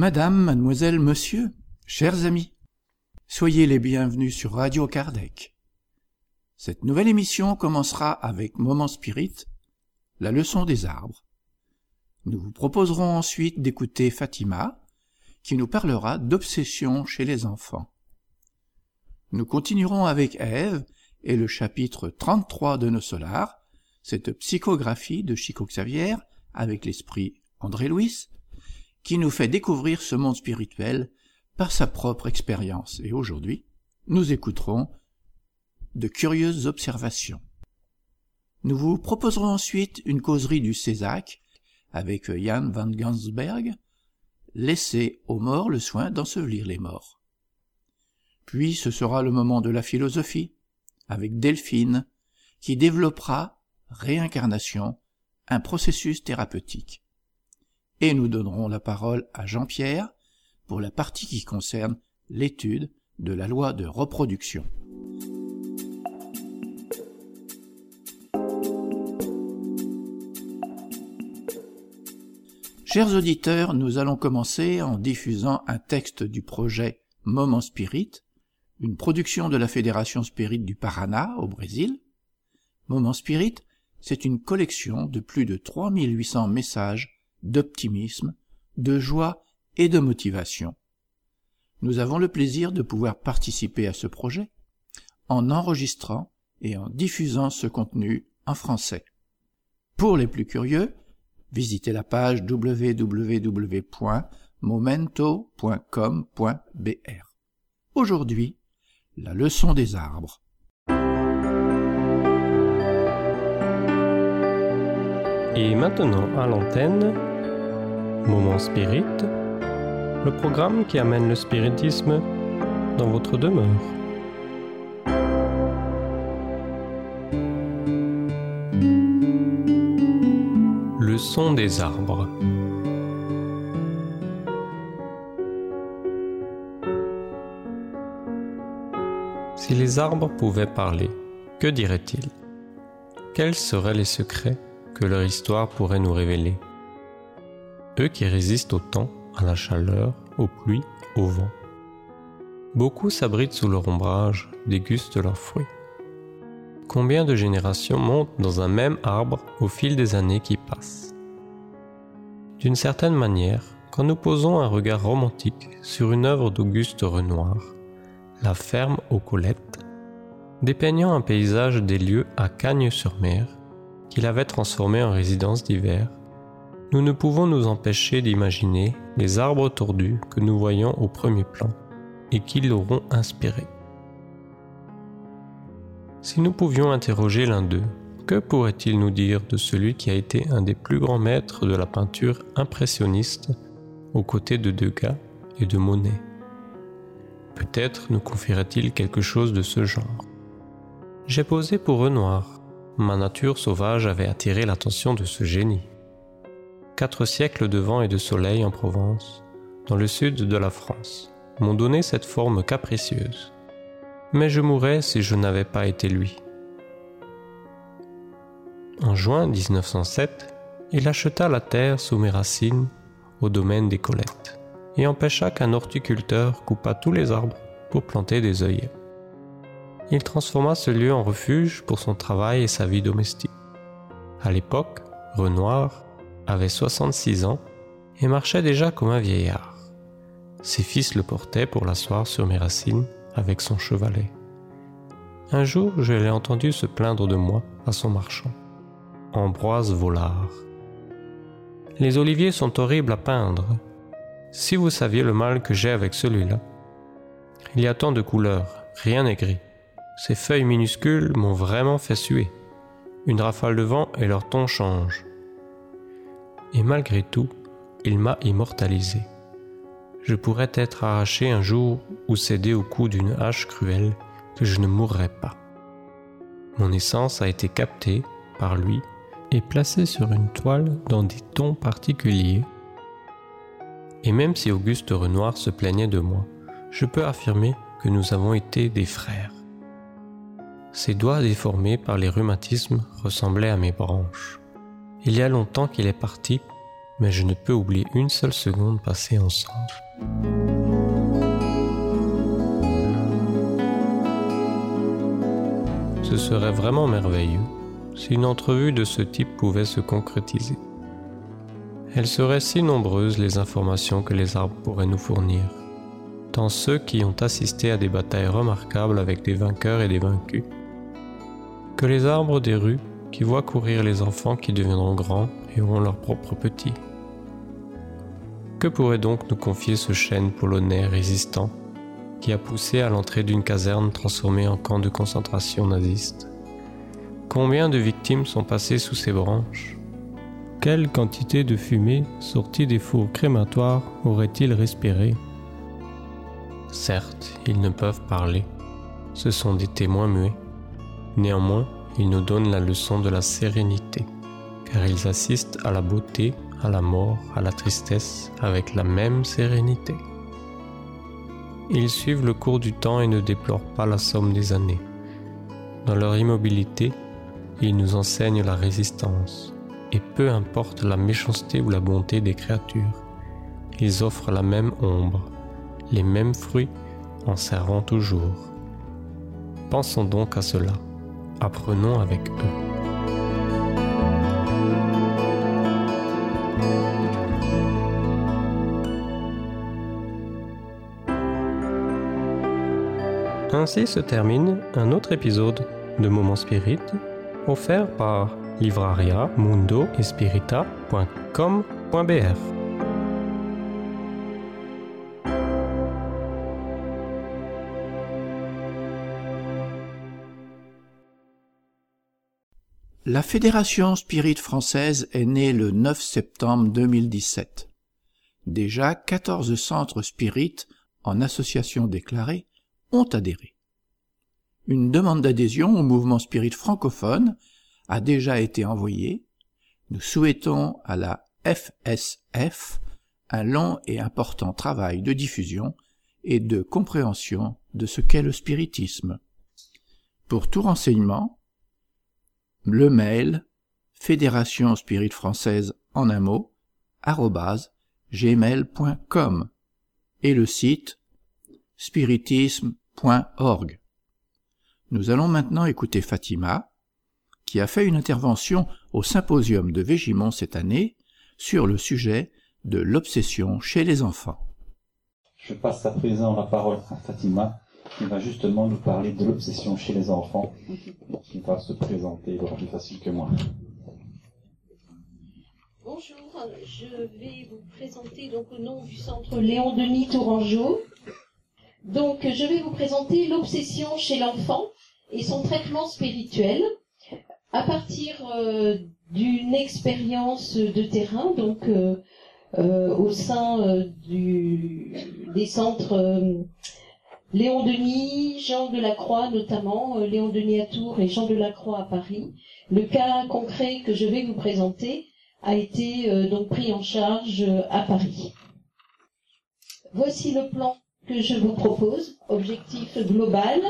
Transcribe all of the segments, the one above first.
Madame, mademoiselle, monsieur, chers amis, soyez les bienvenus sur Radio Kardec. Cette nouvelle émission commencera avec Moment Spirit, la leçon des arbres. Nous vous proposerons ensuite d'écouter Fatima, qui nous parlera d'obsession chez les enfants. Nous continuerons avec Ève et le chapitre 33 de nos solars, cette psychographie de Chico Xavier avec l'esprit André Louis, qui nous fait découvrir ce monde spirituel par sa propre expérience. Et aujourd'hui, nous écouterons de curieuses observations. Nous vous proposerons ensuite une causerie du Césac avec Jan van Gansberg, Laissez aux morts le soin d'ensevelir les morts. Puis ce sera le moment de la philosophie, avec Delphine, qui développera réincarnation, un processus thérapeutique. Et nous donnerons la parole à Jean-Pierre pour la partie qui concerne l'étude de la loi de reproduction. Chers auditeurs, nous allons commencer en diffusant un texte du projet Moment Spirit, une production de la Fédération Spirit du Paraná au Brésil. Moment Spirit, c'est une collection de plus de 3800 messages d'optimisme, de joie et de motivation. Nous avons le plaisir de pouvoir participer à ce projet en enregistrant et en diffusant ce contenu en français. Pour les plus curieux, visitez la page www.momento.com.br. Aujourd'hui, la leçon des arbres. Et maintenant à l'antenne, Moment Spirit, le programme qui amène le spiritisme dans votre demeure. Le son des arbres. Si les arbres pouvaient parler, que diraient-ils? Quels seraient les secrets que leur histoire pourrait nous révéler? Eux qui résistent au temps, à la chaleur, aux pluies, au vent. Beaucoup s'abritent sous leur ombrage, dégustent leurs fruits. Combien de générations montent dans un même arbre au fil des années qui passent? D'une certaine manière, quand nous posons un regard romantique sur une œuvre d'Auguste Renoir, La ferme aux Colettes, dépeignant un paysage des lieux à Cagnes-sur-Mer, qu'il avait transformé en résidence d'hiver, nous ne pouvons nous empêcher d'imaginer les arbres tordus que nous voyons au premier plan et qui l'auront inspiré. Si nous pouvions interroger l'un d'eux, que pourrait-il nous dire de celui qui a été un des plus grands maîtres de la peinture impressionniste aux côtés de Degas et de Monet? Peut-être nous confierait-il quelque chose de ce genre. J'ai posé pour Renoir. Ma nature sauvage avait attiré l'attention de ce génie. Quatre siècles de vent et de soleil en Provence, dans le sud de la France, m'ont donné cette forme capricieuse mais je mourrais si je n'avais pas été lui. En juin 1907, il acheta la terre sous mes racines au domaine des Colettes et empêcha qu'un horticulteur coupât tous les arbres pour planter des œillets. Il transforma ce lieu en refuge pour son travail et sa vie domestique. À l'époque, Renoir avait 66 ans et marchait déjà comme un vieillard. Ses fils le portaient pour l'asseoir sur mes racines avec son chevalet. Un jour, je l'ai entendu se plaindre de moi à son marchand. Ambroise Vollard. Les oliviers sont horribles à peindre. Si vous saviez le mal que j'ai avec celui-là. Il y a tant de couleurs, rien n'est gris. Ces feuilles minuscules m'ont vraiment fait suer. Une rafale de vent et leur ton change. Et malgré tout, il m'a immortalisé je pourrais être arraché un jour ou cédé au coup d'une hache cruelle que je ne mourrais pas. Mon essence a été captée par lui et placée sur une toile dans des tons particuliers. Et même si Auguste Renoir se plaignait de moi, je peux affirmer que nous avons été des frères. Ses doigts déformés par les rhumatismes ressemblaient à mes branches. Il y a longtemps qu'il est parti, mais je ne peux oublier une seule seconde passée ensemble. Ce serait vraiment merveilleux si une entrevue de ce type pouvait se concrétiser. Elles seraient si nombreuses les informations que les arbres pourraient nous fournir, tant ceux qui ont assisté à des batailles remarquables avec des vainqueurs et des vaincus, que les arbres des rues qui voient courir les enfants qui deviendront grands et auront leurs propres petits. Que pourrait donc nous confier ce chêne polonais résistant qui a poussé à l'entrée d'une caserne transformée en camp de concentration naziste? Combien de victimes sont passées sous ses branches? Quelle quantité de fumée sortie des fours crématoires aurait-il respiré? Certes, ils ne peuvent parler. Ce sont des témoins muets. Néanmoins, ils nous donnent la leçon de la sérénité, car ils assistent à la beauté, à la mort, à la tristesse avec la même sérénité. Ils suivent le cours du temps et ne déplorent pas la somme des années. Dans leur immobilité, ils nous enseignent la résistance, et peu importe la méchanceté ou la bonté des créatures, ils offrent la même ombre, les mêmes fruits en servant toujours. Pensons donc à cela apprenons avec eux. Ainsi se termine un autre épisode de Moment Spirit offert par livraria mundo La Fédération Spirit française est née le 9 septembre 2017. Déjà 14 centres Spirit en association déclarée ont adhéré. Une demande d'adhésion au mouvement Spirit francophone a déjà été envoyée. Nous souhaitons à la FSF un long et important travail de diffusion et de compréhension de ce qu'est le spiritisme. Pour tout renseignement, le mail fédération spirit française en un mot gmail.com et le site spiritisme.org. Nous allons maintenant écouter Fatima, qui a fait une intervention au symposium de Végimont cette année sur le sujet de l'obsession chez les enfants. Je passe à présent la parole à Fatima, qui va justement nous parler de l'obsession chez les enfants, qui va se présenter plus facile que moi. Bonjour, je vais vous présenter donc au nom du centre Léon Denis Tourangeau. Donc je vais vous présenter l'obsession chez l'enfant et son traitement spirituel à partir euh, d'une expérience de terrain, donc euh, euh, au sein des centres Léon Denis, Jean de la Croix notamment, euh, Léon Denis à Tours et Jean de la Croix à Paris. Le cas concret que je vais vous présenter a été euh, donc pris en charge euh, à Paris. Voici le plan que je vous propose. Objectif global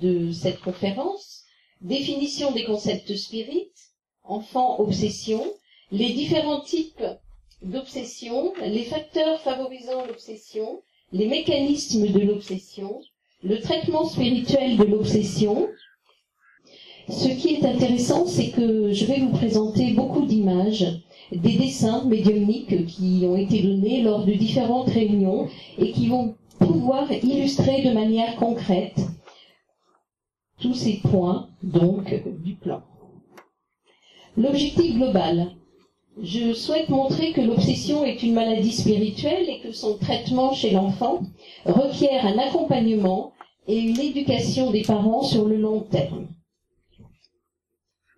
de cette conférence. Définition des concepts spirites, enfant obsession, les différents types d'obsession, les facteurs favorisant l'obsession, les mécanismes de l'obsession, le traitement spirituel de l'obsession. Ce qui est intéressant, c'est que je vais vous présenter beaucoup d'images, des dessins médiumniques qui ont été donnés lors de différentes réunions et qui vont pouvoir illustrer de manière concrète tous ces points, donc, du plan. L'objectif global, je souhaite montrer que l'obsession est une maladie spirituelle et que son traitement chez l'enfant requiert un accompagnement et une éducation des parents sur le long terme.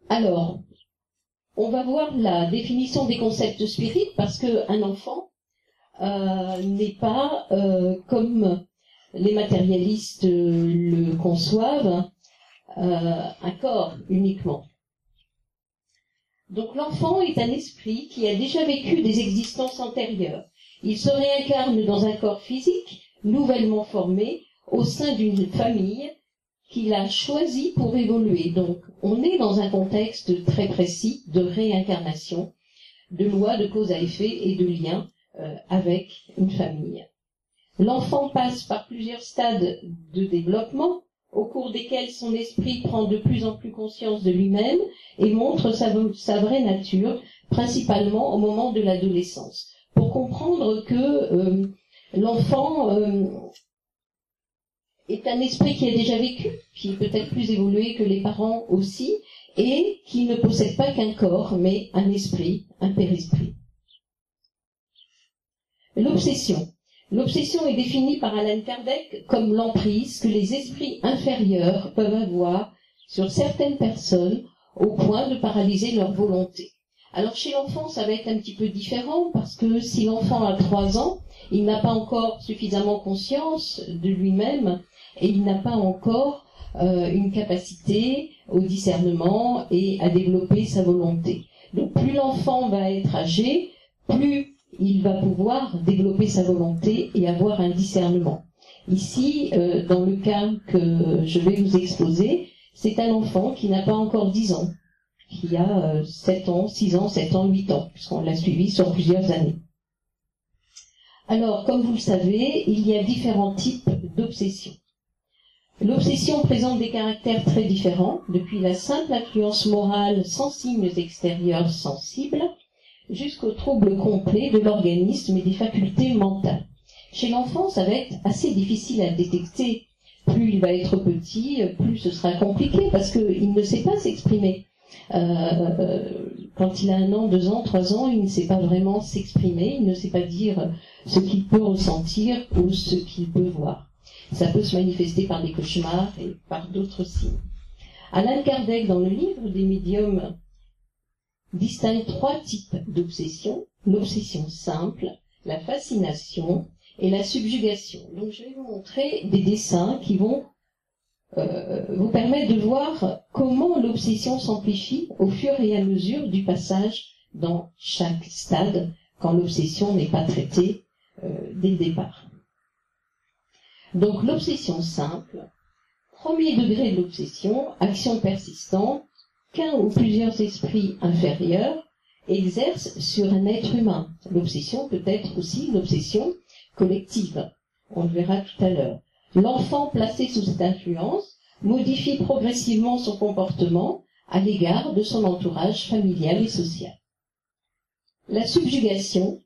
Alors, on va voir la définition des concepts spirites parce qu'un enfant euh, n'est pas euh, comme les matérialistes le conçoivent, euh, un corps uniquement. Donc l'enfant est un esprit qui a déjà vécu des existences antérieures. Il se réincarne dans un corps physique, nouvellement formé, au sein d'une famille qu'il a choisi pour évoluer. Donc on est dans un contexte très précis de réincarnation. de loi de cause à effet et de lien euh, avec une famille. L'enfant passe par plusieurs stades de développement au cours desquels son esprit prend de plus en plus conscience de lui-même et montre sa, vraie nature, principalement au moment de l'adolescence. Pour comprendre que euh, l'enfant euh, est un esprit qui a déjà vécu, qui est peut-être plus évolué que les parents aussi, et qui ne possède pas qu'un corps, mais un esprit, un père-esprit. L'obsession. L'obsession est définie par Alan Kardec comme l'emprise que les esprits inférieurs peuvent avoir sur certaines personnes au point de paralyser leur volonté. Alors chez l'enfant, ça va être un petit peu différent parce que si l'enfant a trois ans, il n'a pas encore suffisamment conscience de lui-même et il n'a pas encore euh, une capacité au discernement et à développer sa volonté. Donc plus l'enfant va être âgé, plus il va pouvoir développer sa volonté et avoir un discernement. Ici, euh, dans le cas que je vais vous exposer, c'est un enfant qui n'a pas encore 10 ans, qui a euh, 7 ans, 6 ans, 7 ans, 8 ans, puisqu'on l'a suivi sur plusieurs années. Alors, comme vous le savez, il y a différents types d'obsessions. L'obsession présente des caractères très différents, depuis la simple influence morale sans signes extérieurs sensibles, jusqu'au trouble complet de l'organisme et des facultés mentales. Chez l'enfant, ça va être assez difficile à détecter. Plus il va être petit, plus ce sera compliqué parce qu'il ne sait pas s'exprimer. Euh, quand il a un an, deux ans, trois ans, il ne sait pas vraiment s'exprimer, il ne sait pas dire ce qu'il peut ressentir ou ce qu'il peut voir. Ça peut se manifester par des cauchemars et par d'autres signes. Alain Kardec, dans le livre des médiums distingue trois types d'obsession, l'obsession simple, la fascination et la subjugation. Donc je vais vous montrer des dessins qui vont euh, vous permettre de voir comment l'obsession s'amplifie au fur et à mesure du passage dans chaque stade quand l'obsession n'est pas traitée euh, dès le départ. Donc l'obsession simple, premier degré de l'obsession, action persistante, qu'un ou plusieurs esprits inférieurs exercent sur un être humain. L'obsession peut être aussi une obsession collective. On le verra tout à l'heure. L'enfant placé sous cette influence modifie progressivement son comportement à l'égard de son entourage familial et social. La subjugation,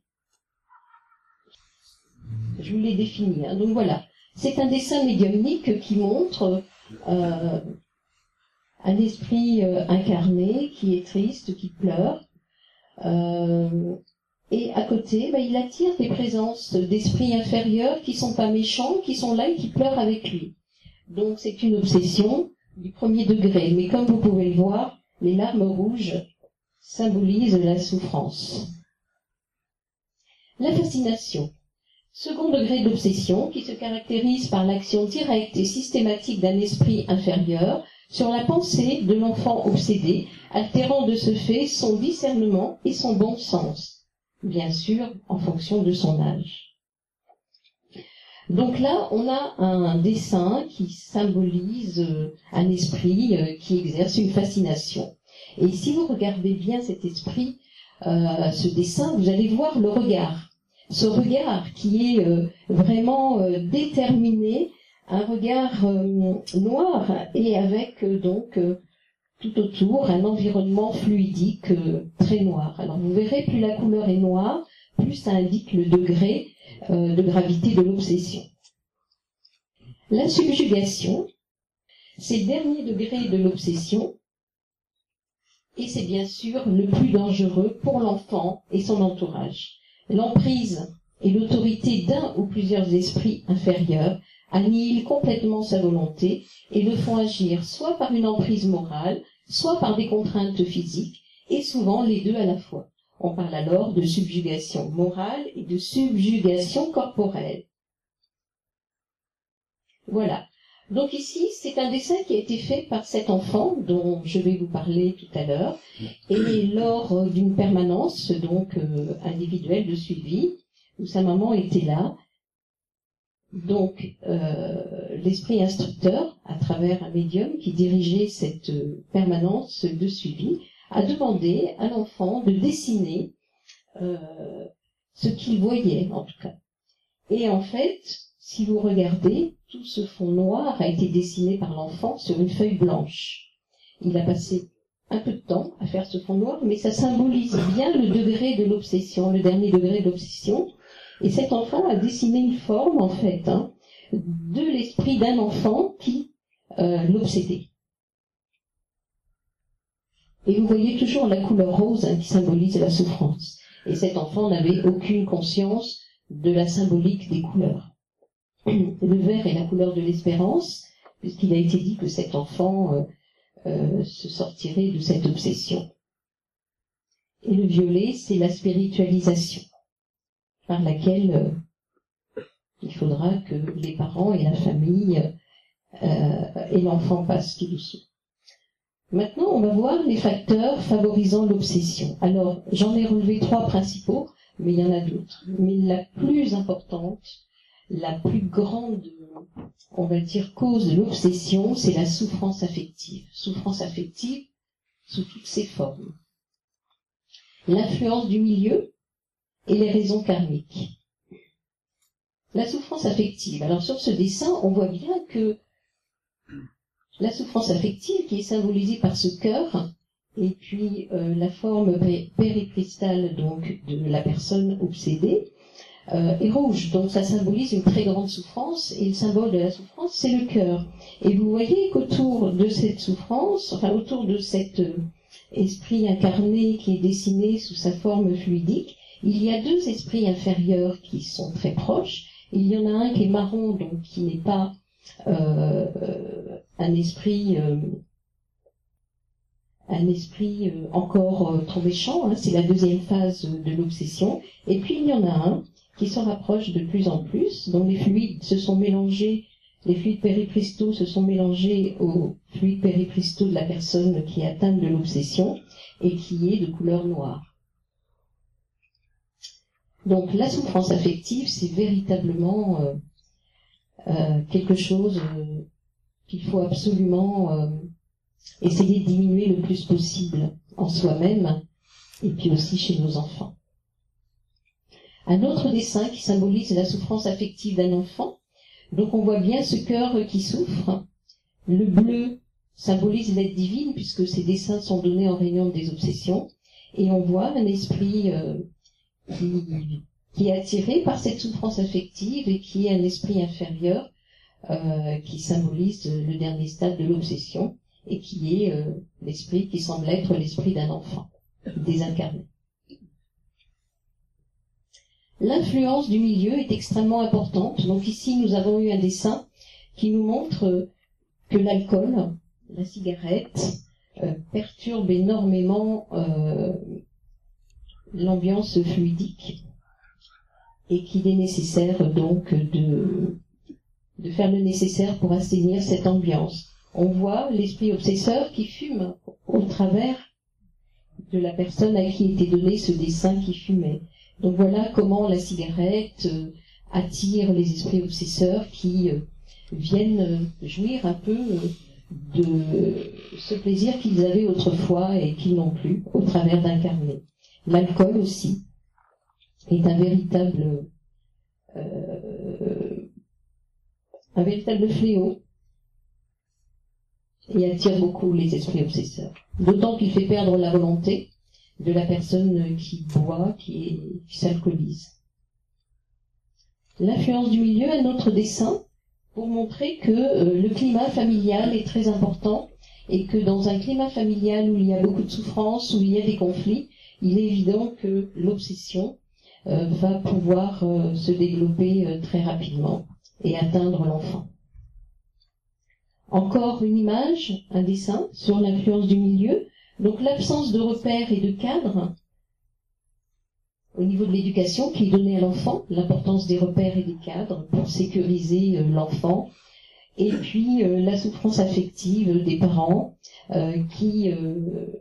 je vous l'ai définie. Hein. donc voilà, c'est un dessin médiumnique qui montre euh, un esprit euh, incarné qui est triste, qui pleure. Euh, et à côté, bah, il attire des présences d'esprits inférieurs qui sont pas méchants, qui sont là et qui pleurent avec lui. Donc c'est une obsession du premier degré. Mais comme vous pouvez le voir, les larmes rouges symbolisent la souffrance. La fascination. Second degré d'obsession qui se caractérise par l'action directe et systématique d'un esprit inférieur sur la pensée de l'enfant obsédé, altérant de ce fait son discernement et son bon sens, bien sûr en fonction de son âge. Donc là, on a un dessin qui symbolise euh, un esprit euh, qui exerce une fascination. Et si vous regardez bien cet esprit, euh, ce dessin, vous allez voir le regard. Ce regard qui est vraiment déterminé un regard euh, noir et avec euh, donc euh, tout autour un environnement fluidique très noir. Alors vous verrez, plus la couleur est noire, plus ça indique le degré de gravité de l'obsession. La subjugation, c'est le dernier degré de l'obsession, et c'est bien sûr le plus dangereux pour l'enfant et son entourage. L'emprise et l'autorité d'un ou plusieurs esprits inférieurs annihilent complètement sa volonté et le font agir soit par une emprise morale, soit par des contraintes physiques, et souvent les deux à la fois. On parle alors de subjugation morale et de subjugation corporelle. Voilà. Donc ici, c'est un dessin qui a été fait par cet enfant dont je vais vous parler tout à l'heure, et lors d'une permanence donc euh, individuelle de suivi, où sa maman était là, donc, euh, l'esprit instructeur, à travers un médium qui dirigeait cette euh, permanence de suivi, a demandé à l'enfant de dessiner euh, ce qu'il voyait en tout cas. Et en fait, si vous regardez, tout ce fond noir a été dessiné par l'enfant sur une feuille blanche. Il a passé un peu de temps à faire ce fond noir, mais ça symbolise bien le degré de l'obsession, le dernier degré de l'obsession. Et cet enfant a dessiné une forme, en fait, hein, de l'esprit d'un enfant qui euh, l'obsédait. Et vous voyez toujours la couleur rose hein, qui symbolise la souffrance. Et cet enfant n'avait aucune conscience de la symbolique des couleurs. Le vert est la couleur de l'espérance, puisqu'il a été dit que cet enfant euh, euh, se sortirait de cette obsession. Et le violet, c'est la spiritualisation, par laquelle euh, il faudra que les parents et la famille et l'enfant passent tout dessous. Maintenant, on va voir les facteurs favorisant l'obsession. Alors, j'en ai relevé trois principaux, mais il y en a d'autres. Mais la plus importante, la plus grande, on va dire, cause de l'obsession, c'est la souffrance affective. Souffrance affective sous toutes ses formes. L'influence du milieu et les raisons karmiques. La souffrance affective. Alors sur ce dessin, on voit bien que la souffrance affective qui est symbolisée par ce cœur et puis euh, la forme péricristale donc de la personne obsédée euh, est rouge donc ça symbolise une très grande souffrance et le symbole de la souffrance c'est le cœur et vous voyez qu'autour de cette souffrance enfin autour de cet euh, esprit incarné qui est dessiné sous sa forme fluidique il y a deux esprits inférieurs qui sont très proches il y en a un qui est marron donc qui n'est pas un esprit euh, un esprit euh, encore euh, trop méchant, hein, c'est la deuxième phase de l'obsession. Et puis il y en a un qui s'en rapproche de plus en plus, dont les fluides se sont mélangés, les fluides péripristaux se sont mélangés aux fluides péripristaux de la personne qui est atteinte de l'obsession et qui est de couleur noire. Donc la souffrance affective, c'est véritablement quelque chose qu'il faut absolument euh, essayer de diminuer le plus possible en soi-même et puis aussi chez nos enfants. Un autre dessin qui symbolise la souffrance affective d'un enfant. Donc on voit bien ce cœur qui souffre. Le bleu symbolise l'aide divine puisque ces dessins sont donnés en réunion des obsessions. Et on voit un esprit euh, qui, est attiré par cette souffrance affective et qui est un esprit inférieur euh, qui symbolise le dernier stade de l'obsession et qui est euh, l'esprit qui semble être l'esprit d'un enfant désincarné. L'influence du milieu est extrêmement importante. Donc ici, nous avons eu un dessin qui nous montre que l'alcool, la cigarette, euh, perturbe énormément l'ambiance fluidique et qu'il est nécessaire donc de de faire le nécessaire pour assainir cette ambiance. On voit l'esprit obsesseur qui fume au travers de la personne à qui était donné ce dessin qui fumait. Donc voilà comment la cigarette euh, attire les esprits obsesseurs qui euh, viennent euh, jouir un peu de ce plaisir qu'ils avaient autrefois et qu'ils n'ont plus au travers d'un carnet. L'alcool aussi est un véritable un véritable fléau et attire beaucoup les esprits obsesseurs. D'autant qu'il fait perdre la volonté de la personne qui boit, qui, s'alcoolise. L'influence du milieu, un autre dessin, pour montrer que euh, le climat familial est très important et que dans un climat familial où il y a beaucoup de souffrance, où il y a des conflits, il est évident que l'obsession euh, va pouvoir euh, se développer très rapidement et atteindre l'enfant. Encore une image, un dessin sur l'influence du milieu. Donc l'absence de repères et de cadres au niveau de l'éducation qui est donnée à l'enfant, l'importance des repères et des cadres pour sécuriser euh, l'enfant, et puis euh, la souffrance affective des parents euh, qui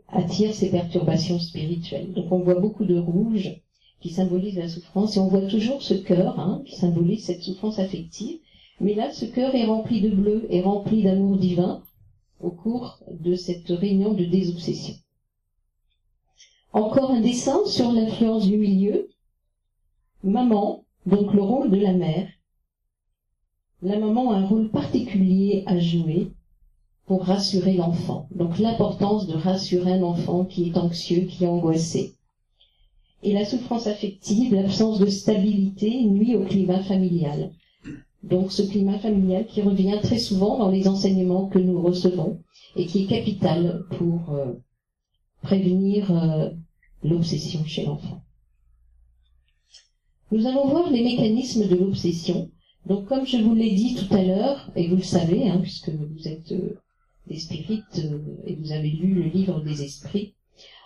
attire ces perturbations spirituelles. Donc on voit beaucoup de rouge qui symbolise la souffrance, et on voit toujours ce cœur hein, qui symbolise cette souffrance affective. Mais là, ce cœur est rempli de bleu, est rempli d'amour divin au cours de cette réunion de désobsession. Encore un dessin sur l'influence du milieu. Maman, donc le rôle de la mère. La maman a un rôle particulier à jouer pour rassurer l'enfant. Donc l'importance de rassurer un enfant qui est anxieux, qui est angoissé. Et la souffrance affective, l'absence de stabilité nuit au climat familial. Donc ce climat familial qui revient très souvent dans les enseignements que nous recevons et qui est capital pour euh, prévenir euh, l'obsession chez l'enfant. Nous allons voir les mécanismes de l'obsession. Donc comme je vous l'ai dit tout à l'heure, et vous le savez, hein, puisque vous êtes euh, des spirites et vous avez lu le livre des esprits,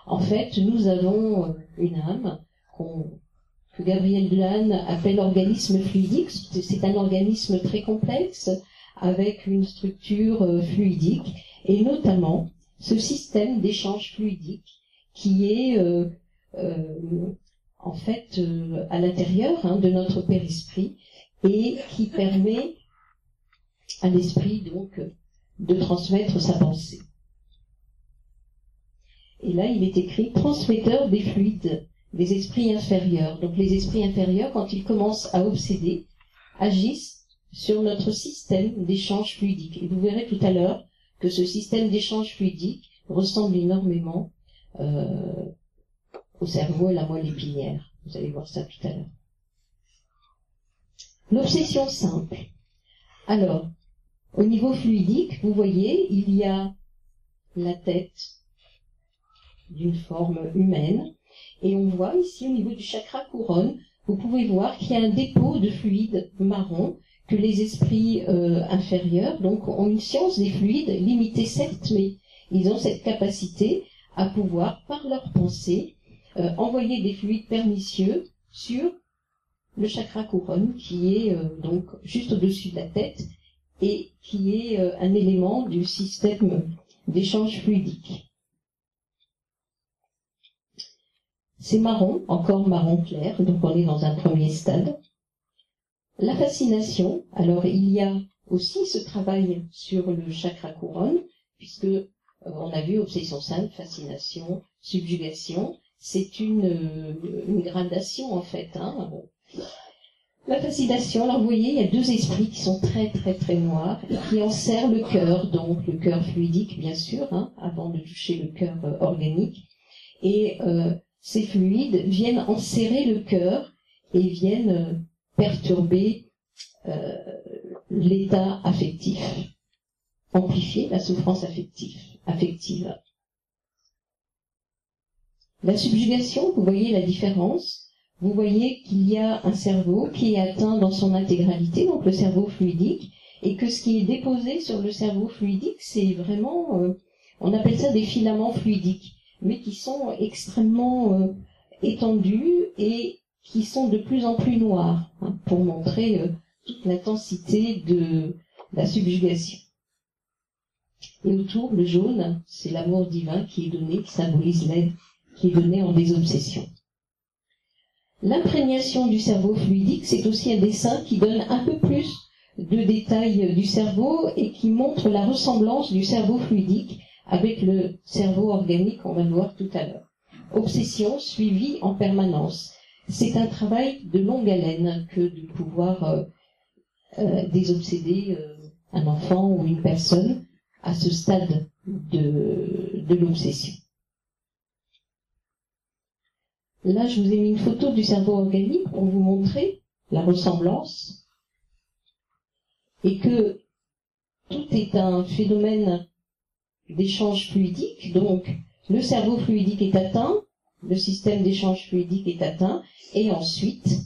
en fait, nous avons une âme que Gabriel Delanne appelle organisme fluidique. C'est un organisme très complexe avec une structure fluidique et notamment ce système d'échange fluidique qui est euh, euh, en fait euh, à l'intérieur hein, de notre périsprit et qui permet à l'esprit donc de transmettre sa pensée. Et là, il est écrit transmetteur des fluides des esprits inférieurs. Donc les esprits inférieurs, quand ils commencent à obséder, agissent sur notre système d'échange fluidique. Et vous verrez tout à l'heure que ce système d'échange fluidique ressemble énormément euh, au cerveau et la moelle épinière. Vous allez voir ça tout à l'heure. L'obsession simple. Alors, au niveau fluidique, vous voyez, il y a la tête d'une forme humaine, et on voit ici au niveau du chakra couronne, vous pouvez voir qu'il y a un dépôt de fluide marron que les esprits euh, inférieurs donc ont une science des fluides limitée certes, mais ils ont cette capacité à pouvoir, par leur pensée, euh, envoyer des fluides pernicieux sur le chakra couronne qui est euh, donc juste au-dessus de la tête et qui est un élément du système d'échange fluidique. C'est marron, encore marron clair, donc on est dans un premier stade. La fascination, alors il y a aussi ce travail sur le chakra couronne, puisque euh, on a vu obsession simple, fascination, subjugation, c'est une, euh, une, gradation en fait. Hein. La fascination, alors vous voyez, il y a deux esprits qui sont très très très noirs et qui enserrent le cœur, donc le cœur fluidique bien sûr, hein, avant de toucher le cœur euh, organique. Et ces fluides viennent enserrer le cœur et viennent perturber euh, l'état affectif, amplifier la souffrance affective. affective. La subjugation, vous voyez la différence. Vous voyez qu'il y a un cerveau qui est atteint dans son intégralité, donc le cerveau fluidique, et que ce qui est déposé sur le cerveau fluidique, c'est vraiment, euh, on appelle ça des filaments fluidiques, mais qui sont extrêmement euh, étendus et qui sont de plus en plus noirs, hein, pour montrer euh, toute l'intensité de la subjugation. Et autour, le jaune, c'est l'amour divin qui est donné, qui symbolise l'aide, qui est donné en désobsession. L'imprégnation du cerveau fluidique, c'est aussi un dessin qui donne un peu plus de détails du cerveau et qui montre la ressemblance du cerveau fluidique avec le cerveau organique, on va voir tout à l'heure. Obsession suivie en permanence c'est un travail de longue haleine que de pouvoir euh, euh, désobséder euh, un enfant ou une personne à ce stade de, de l'obsession. Là, je vous ai mis une photo du cerveau organique pour vous montrer la ressemblance et que tout est un phénomène d'échange fluidique. Donc, le cerveau fluidique est atteint, le système d'échange fluidique est atteint, et ensuite,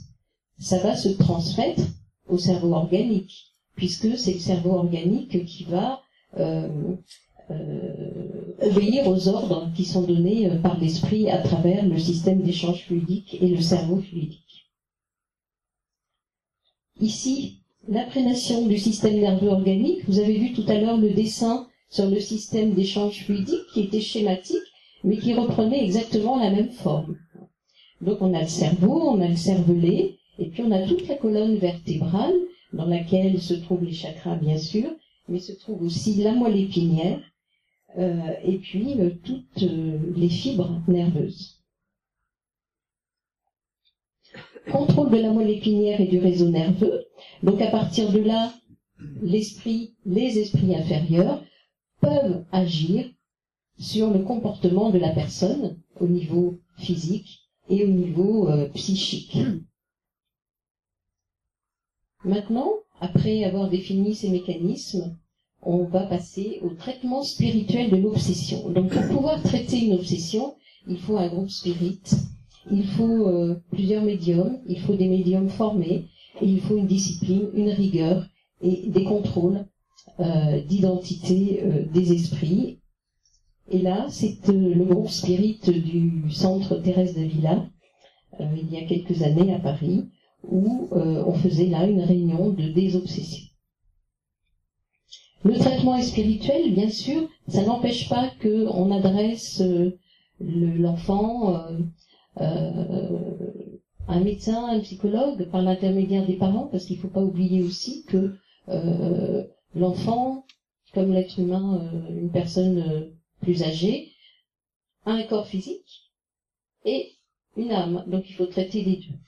ça va se transmettre au cerveau organique, puisque c'est le cerveau organique qui va euh, obéir aux ordres qui sont donnés euh, par l'esprit à travers le système d'échange fluidique et le cerveau fluidique. Ici, l'imprégnation du système nerveux organique, vous avez vu tout à l'heure le dessin sur le système d'échange fluidique qui était schématique mais qui reprenait exactement la même forme. Donc on a le cerveau, on a le cervelet, et puis on a toute la colonne vertébrale, dans laquelle se trouvent les chakras bien sûr, mais se trouve aussi la moelle épinière, euh, euh, et puis euh, toutes euh, les fibres nerveuses. Contrôle de la moelle épinière et du réseau nerveux. Donc à partir de là, l'esprit, les esprits inférieurs peuvent agir sur le comportement de la personne au niveau physique et au niveau psychique. Maintenant, après avoir défini ces mécanismes, on va passer au traitement spirituel de l'obsession. Donc pour pouvoir traiter une obsession, il faut un groupe spirit, il faut euh, plusieurs médiums, il faut des médiums formés, et il faut une discipline, une rigueur et des contrôles euh, d'identité euh, des esprits. Et là, c'est le groupe spirit du centre Thérèse de Villa, il y a quelques années à Paris, où on faisait là une réunion de désobsession. Le traitement est spirituel, bien sûr, ça n'empêche pas qu'on adresse l'enfant euh, euh, un médecin, un psychologue par l'intermédiaire des parents, parce qu'il ne faut pas oublier aussi que euh, l'enfant, comme l'être humain, une personne plus âgée, a un corps physique et une âme. Donc il faut traiter les deux.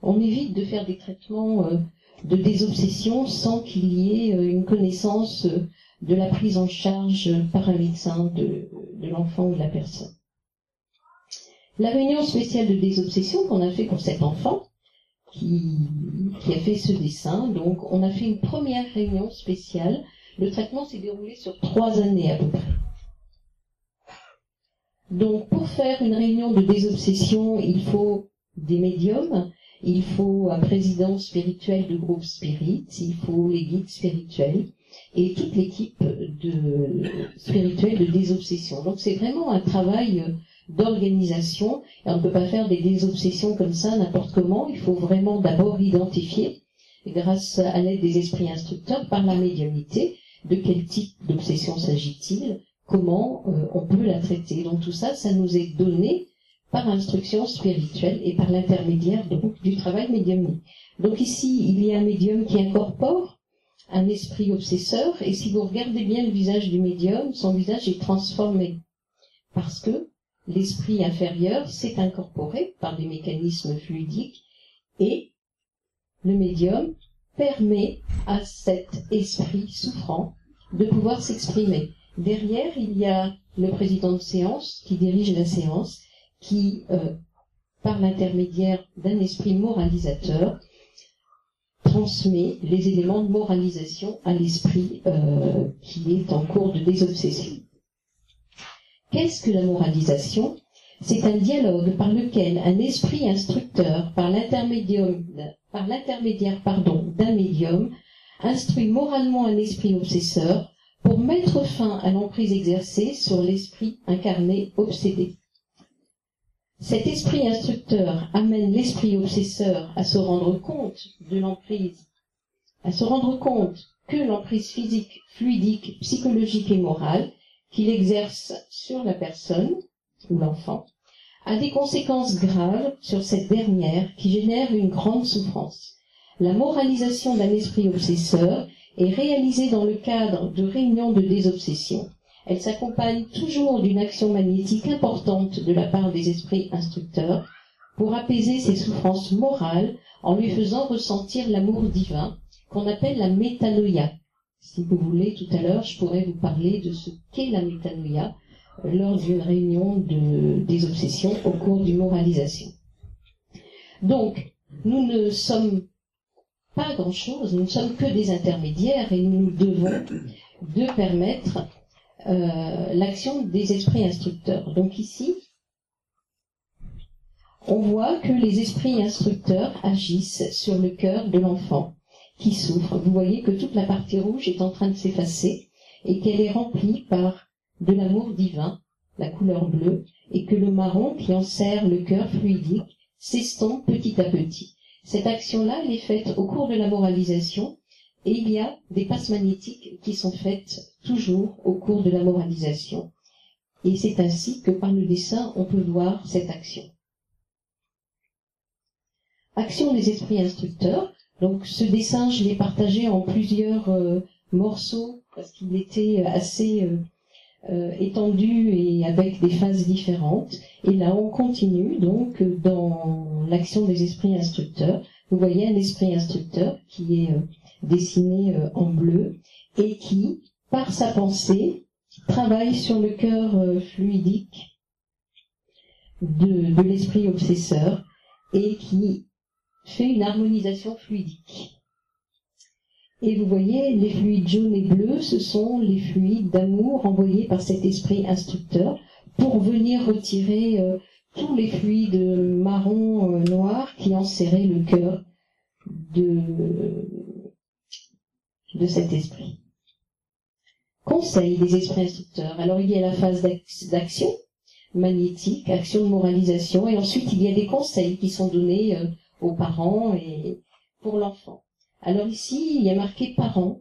On évite de faire des traitements de désobsession sans qu'il y ait une connaissance de la prise en charge par un médecin de, l'enfant ou de la personne. La réunion spéciale de désobsession qu'on a fait pour cet enfant, qui, qui, a fait ce dessin, donc on a fait une première réunion spéciale. Le traitement s'est déroulé sur trois années à peu près. Donc pour faire une réunion de désobsession, il faut des médiums, il faut un président spirituel de groupe spirit, il faut les guides spirituels, et toute l'équipe de spirituelle de désobsession. Donc c'est vraiment un travail d'organisation et on ne peut pas faire des désobsessions comme ça n'importe comment. Il faut vraiment d'abord identifier, grâce à l'aide des esprits instructeurs, par la médiumnité, de quel type d'obsession s'agit-il, comment euh, on peut la traiter. Donc tout ça, ça nous est donné par instruction spirituelle et par l'intermédiaire du travail médiumnique. Donc ici, il y a un médium qui incorpore un esprit obsesseur, et si vous regardez bien le visage du médium, son visage est transformé. Parce que l'esprit inférieur s'est incorporé par des mécanismes fluidiques, et le médium permet à cet esprit souffrant de pouvoir s'exprimer. Derrière, il y a le président de séance qui dirige la séance, qui, euh, par l'intermédiaire d'un esprit moralisateur, transmet les éléments de moralisation à l'esprit euh, qui est en cours de désobsession. Qu'est-ce que la moralisation? C'est un dialogue par lequel un esprit instructeur, par l'intermédiaire d'un médium, instruit moralement un esprit obsesseur pour mettre fin à l'emprise exercée sur l'esprit incarné obsédé. Cet esprit instructeur amène l'esprit obsesseur à se rendre compte de l'emprise, à se rendre compte que l'emprise physique, fluidique, psychologique et morale qu'il exerce sur la personne ou l'enfant a des conséquences graves sur cette dernière qui génère une grande souffrance. La moralisation d'un esprit obsesseur est réalisée dans le cadre de réunions de désobsession elle s'accompagne toujours d'une action magnétique importante de la part des esprits instructeurs pour apaiser ses souffrances morales en lui faisant ressentir l'amour divin qu'on appelle la métanoïa. Si vous voulez, tout à l'heure, je pourrais vous parler de ce qu'est la métanoïa euh, lors d'une réunion de, des obsessions au cours d'une moralisation. Donc, nous ne sommes pas grand-chose, nous ne sommes que des intermédiaires et nous nous devons de permettre euh, l'action des esprits instructeurs. Donc ici, on voit que les esprits instructeurs agissent sur le cœur de l'enfant qui souffre. Vous voyez que toute la partie rouge est en train de s'effacer et qu'elle est remplie par de l'amour divin, la couleur bleue, et que le marron qui enserre le cœur fluidique s'estompe petit à petit. Cette action-là, elle est faite au cours de la moralisation et il y a des passes magnétiques qui sont faites toujours au cours de la moralisation. Et c'est ainsi que par le dessin, on peut voir cette action. Action des esprits instructeurs. Donc ce dessin, je l'ai partagé en plusieurs euh, morceaux parce qu'il était assez euh, euh, étendue et avec des phases différentes. Et là, on continue donc dans l'action des esprits instructeurs. Vous voyez un esprit instructeur qui est euh, dessiné euh, en bleu et qui, par sa pensée, travaille sur le cœur fluidique de, de l'esprit obsesseur et qui fait une harmonisation fluidique. Et vous voyez, les fluides jaunes et bleus, ce sont les fluides d'amour envoyés par cet esprit instructeur pour venir retirer euh, tous les fluides marron, euh, noirs qui enserraient le cœur de, de cet esprit. Conseil des esprits instructeurs. Alors il y a la phase d'action magnétique, action de moralisation, et ensuite il y a des conseils qui sont donnés euh, aux parents et pour l'enfant. Alors ici, il y a marqué parents,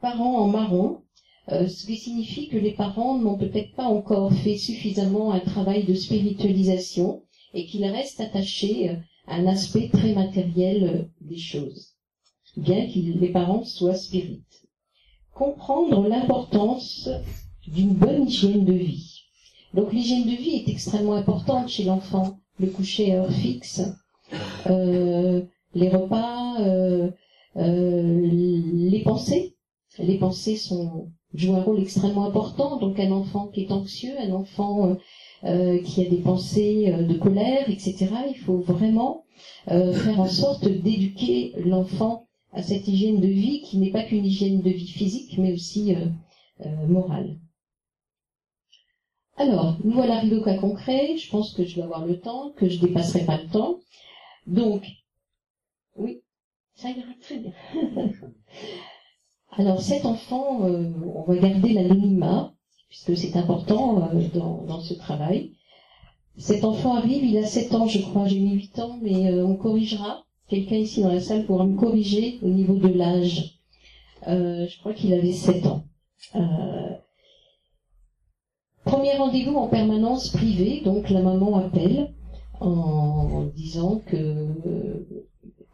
parents en marron, euh, ce qui signifie que les parents n'ont peut-être pas encore fait suffisamment un travail de spiritualisation et qu'ils restent attachés euh, à un aspect très matériel des choses, bien que les parents soient spirites. Comprendre l'importance d'une bonne hygiène de vie. Donc l'hygiène de vie est extrêmement importante chez l'enfant. Le coucher à heure fixe, les repas, euh, les pensées. Les pensées jouent un rôle extrêmement important. Donc un enfant qui est anxieux, un enfant euh, euh, qui a des pensées de colère, etc. Il faut vraiment faire en sorte d'éduquer l'enfant à cette hygiène de vie qui n'est pas qu'une hygiène de vie physique, mais aussi morale. Alors, nous voilà arrivés au cas concret. Je pense que je vais avoir le temps, que je dépasserai pas le temps. Donc, oui. Ça ira très bien. Alors cet enfant, euh, on va garder l'anonymat, puisque c'est important euh, dans, ce travail. Cet enfant arrive, il a 7 ans, je crois, j'ai mis 8 ans, mais euh, on corrigera. Quelqu'un ici dans la salle pourra me corriger au niveau de l'âge. je crois qu'il avait 7 ans. premier rendez-vous en permanence privée, donc la maman appelle en disant que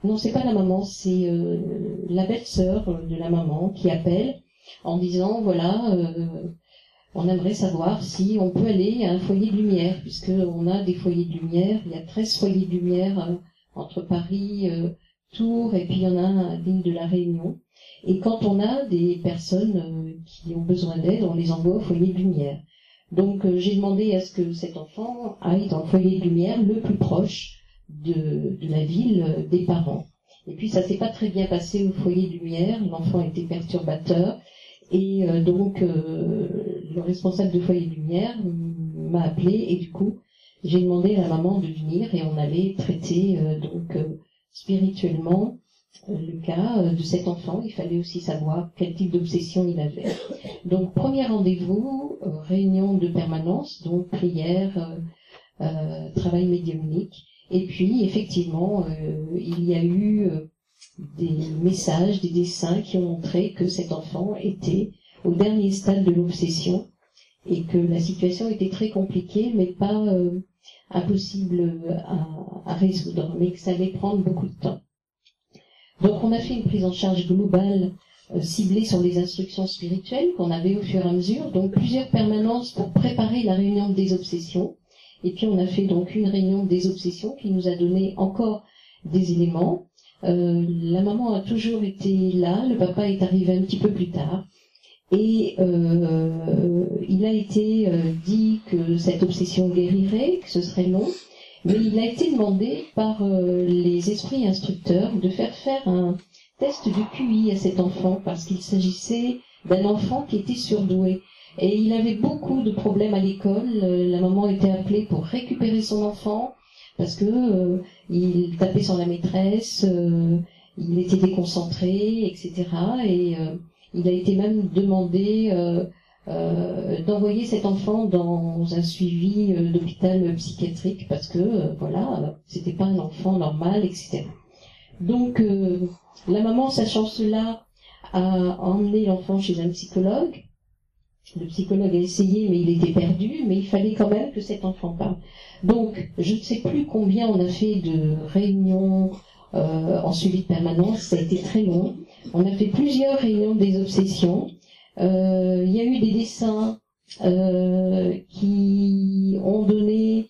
non, c'est pas la maman, c'est euh, la belle-sœur de la maman qui appelle en disant voilà, euh, on aimerait savoir si on peut aller à un foyer de lumière, puisque on a des foyers de lumière, il y a 13 foyers de lumière euh, entre Paris, Tours, et puis il y en a un à l'île de la Réunion. Et quand on a des personnes qui ont besoin d'aide, on les envoie au foyer de lumière. Donc j'ai demandé à ce que cet enfant aille dans le foyer de lumière le plus proche de, la ville euh, des parents. Et puis ça s'est pas très bien passé au foyer de lumière, l'enfant était perturbateur, et euh, donc euh, le responsable du foyer de lumière m'a appelé et du coup j'ai demandé à la maman de venir et on allait traiter donc spirituellement le cas de cet enfant. Il fallait aussi savoir quel type d'obsession il avait. Donc premier rendez-vous, réunion de permanence, donc prière, travail médiumnique. Et puis, effectivement, euh, il y a eu euh, des messages, des dessins qui ont montré que cet enfant était au dernier stade de l'obsession et que la situation était très compliquée, mais pas euh, impossible à, résoudre, mais que ça allait prendre beaucoup de temps. Donc on a fait une prise en charge globale ciblée sur les instructions spirituelles qu'on avait au fur et à mesure, donc plusieurs permanences pour préparer la réunion des obsessions. Et puis on a fait donc une réunion des obsessions qui nous a donné encore des éléments. Euh, la maman a toujours été là, le papa est arrivé un petit peu plus tard. Et euh, il a été euh, dit que cette obsession guérirait, que ce serait long, mais il a été demandé par les esprits instructeurs de faire faire un test de QI à cet enfant parce qu'il s'agissait d'un enfant qui était surdoué. Et il avait beaucoup de problèmes à l'école. Euh, la maman était appelée pour récupérer son enfant parce que euh, il tapait sur la maîtresse, euh, il était déconcentré, etc. Et il a été même demandé d'envoyer cet enfant dans un suivi d'hôpital psychiatrique parce que voilà, c'était pas un enfant normal, etc. Donc la maman, sachant cela, a emmené l'enfant chez un psychologue le psychologue a essayé, mais il était perdu, mais il fallait quand même que cet enfant parle. Donc, je ne sais plus combien on a fait de réunions euh, en suivi de permanence, ça a été très long. On a fait plusieurs réunions des obsessions. Euh, il y a eu des dessins euh, qui ont donné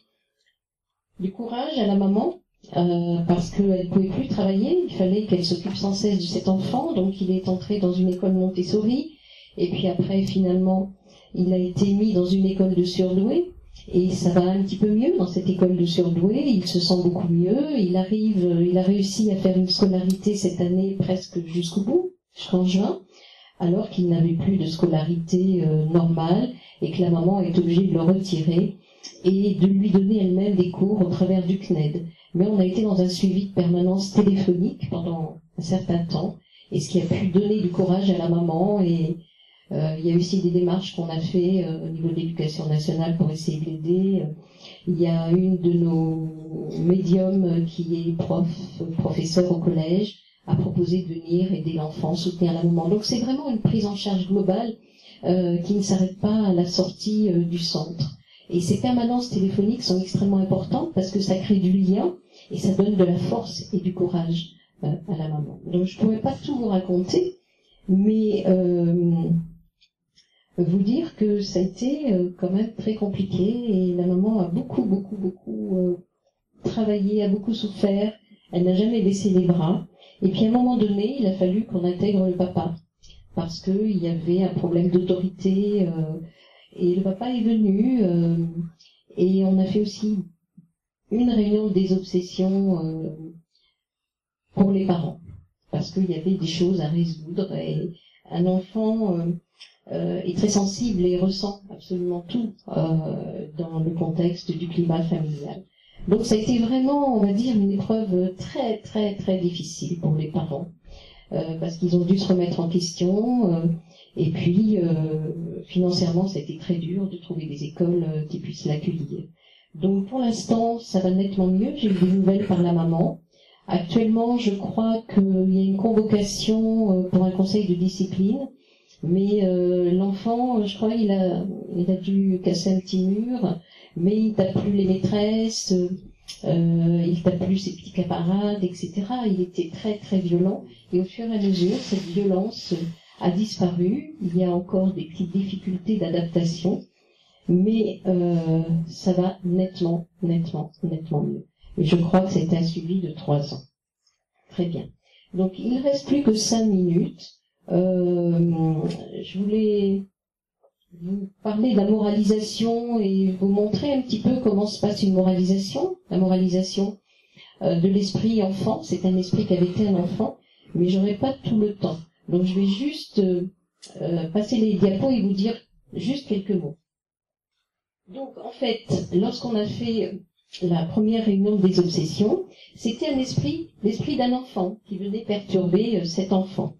du courage à la maman euh, parce qu'elle ne pouvait plus travailler, il fallait qu'elle s'occupe sans cesse de cet enfant, donc il est entré dans une école Montessori, et puis après finalement il a été mis dans une école de surdoués, et ça va un petit peu mieux dans cette école de surdoués, il se sent beaucoup mieux, il arrive, il a réussi à faire une scolarité cette année presque jusqu'au bout, jusqu'en juin, alors qu'il n'avait plus de scolarité euh, normale et que la maman est obligée de le retirer et de lui donner elle-même des cours au travers du CNED. Mais on a été dans un suivi de permanence téléphonique pendant un certain temps, et ce qui a pu donner du courage à la maman. Et il y a aussi des démarches qu'on a fait euh, au niveau de l'éducation nationale pour essayer de l'aider. Il y a une de nos médiums qui est prof, professeur au collège, a proposé de venir aider l'enfant, soutenir la maman. Donc c'est vraiment une prise en charge globale euh, qui ne s'arrête pas à la sortie euh, du centre. Et ces permanences téléphoniques sont extrêmement importantes parce que ça crée du lien et ça donne de la force et du courage euh, à la maman. Donc je ne pourrais pas tout vous raconter, mais vous dire que ça a été quand même très compliqué et la maman a beaucoup, beaucoup, beaucoup travaillé, a beaucoup souffert. Elle n'a jamais baissé les bras. Et puis à un moment donné, il a fallu qu'on intègre le papa parce qu'il y avait un problème d'autorité. Euh, et le papa est venu euh, et on a fait aussi une réunion des obsessions euh, pour les parents parce qu'il y avait des choses à résoudre et un enfant est très sensible et ressent absolument tout dans le contexte du climat familial. Donc ça a été vraiment, on va dire, une épreuve très très très difficile pour les parents, euh, parce qu'ils ont dû se remettre en question, euh, et puis euh, financièrement ça a été très dur de trouver des écoles qui puissent l'accueillir. Donc pour l'instant ça va nettement mieux, j'ai eu des nouvelles par la maman. Actuellement je crois qu'il y a une convocation pour un conseil de discipline, mais l'enfant, je crois, il a, il a dû casser un petit mur mais il tape plus les maîtresses, euh, il tape plus ses petits camarades, etc. Il était très très violent et au fur et à mesure, cette violence a disparu. Il y a encore des petites difficultés d'adaptation, mais euh, ça va nettement, nettement, nettement mieux. Et je crois que c'est un suivi de trois ans. Très bien. Donc il ne reste plus que cinq minutes. Euh, je voulais vous parlez de la moralisation et vous montrer un petit peu comment se passe une moralisation. La moralisation euh, de l'esprit enfant, c'est un esprit qui avait été un enfant, mais j'aurai pas tout le temps. Donc je vais juste euh, passer les diapos et vous dire juste quelques mots. Donc en fait, lorsqu'on a fait la première réunion des obsessions, c'était un esprit, l'esprit d'un enfant qui venait perturber cet enfant.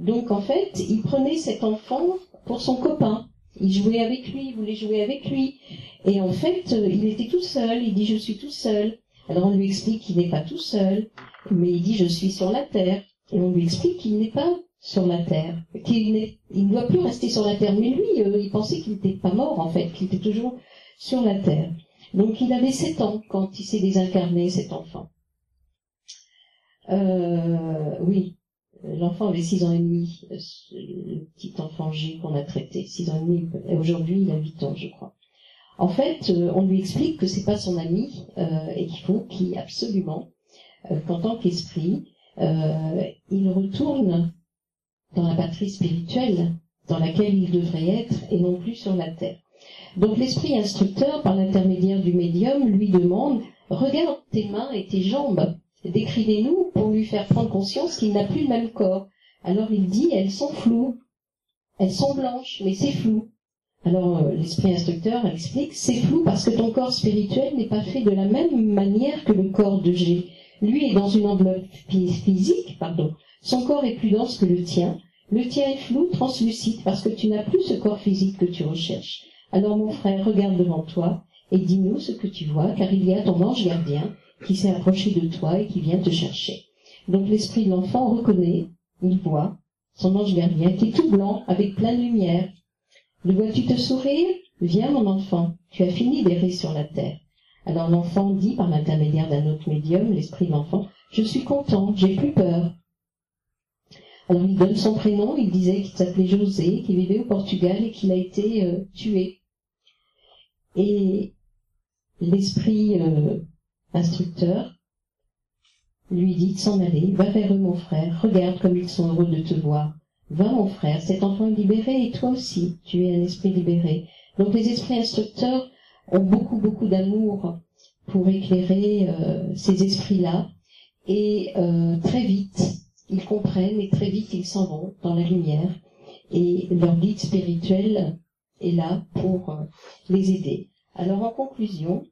Donc en fait, il prenait cet enfant pour son copain, il jouait avec lui, il voulait jouer avec lui. Et en fait, euh, il était tout seul. Il dit je suis tout seul. Alors on lui explique qu'il n'est pas tout seul, mais il dit je suis sur la terre. Et on lui explique qu'il n'est pas sur la terre, qu'il ne doit plus rester sur la terre. Mais lui, euh, il pensait qu'il n'était pas mort en fait, qu'il était toujours sur la terre. Donc il avait sept ans quand il s'est désincarné, cet enfant. Euh, oui, L'enfant avait six ans et demi, euh, le petit enfant G qu'on a traité, six ans et demi, et aujourd'hui il a huit ans, je crois. En fait, euh, on lui explique que c'est pas son ami euh, et qu'il faut qu'il absolument, qu'en tant qu'esprit, il retourne dans la patrie spirituelle dans laquelle il devrait être et non plus sur la terre. Donc l'esprit instructeur, par l'intermédiaire du médium, lui demande Regarde tes mains et tes jambes. Décrivez-nous pour lui faire prendre conscience qu'il n'a plus le même corps. Alors il dit, elles sont floues. Elles sont blanches, mais c'est flou. Alors euh, l'esprit instructeur explique, c'est flou parce que ton corps spirituel n'est pas fait de la même manière que le corps de G. Lui est dans une enveloppe physique, pardon. Son corps est plus dense que le tien. Le tien est flou, translucide, parce que tu n'as plus ce corps physique que tu recherches. Alors mon frère, regarde devant toi et dis-nous ce que tu vois, car il y a ton ange gardien qui s'est approché de toi et qui vient te chercher. Donc l'esprit de l'enfant reconnaît, il voit son ange gardien qui est tout blanc avec plein de lumière. Le vois-tu te sourire? Viens mon enfant, tu as fini d'errer sur la terre. Alors l'enfant dit par l'intermédiaire d'un autre médium, l'esprit de l'enfant, je suis content, j'ai plus peur. Alors il donne son prénom, il disait qu'il s'appelait José, qu'il vivait au Portugal et qu'il a été euh, tué Et l'esprit euh, instructeur lui dit de s'en aller, va vers eux mon frère, regarde comme ils sont heureux de te voir. Va mon frère, cet enfant est libéré et toi aussi, tu es un esprit libéré. Donc les esprits instructeurs ont beaucoup beaucoup d'amour pour éclairer euh, ces esprits-là et euh, très vite ils comprennent et très vite ils s'en vont dans la lumière et leur guide spirituel est là pour euh, les aider. Alors en conclusion,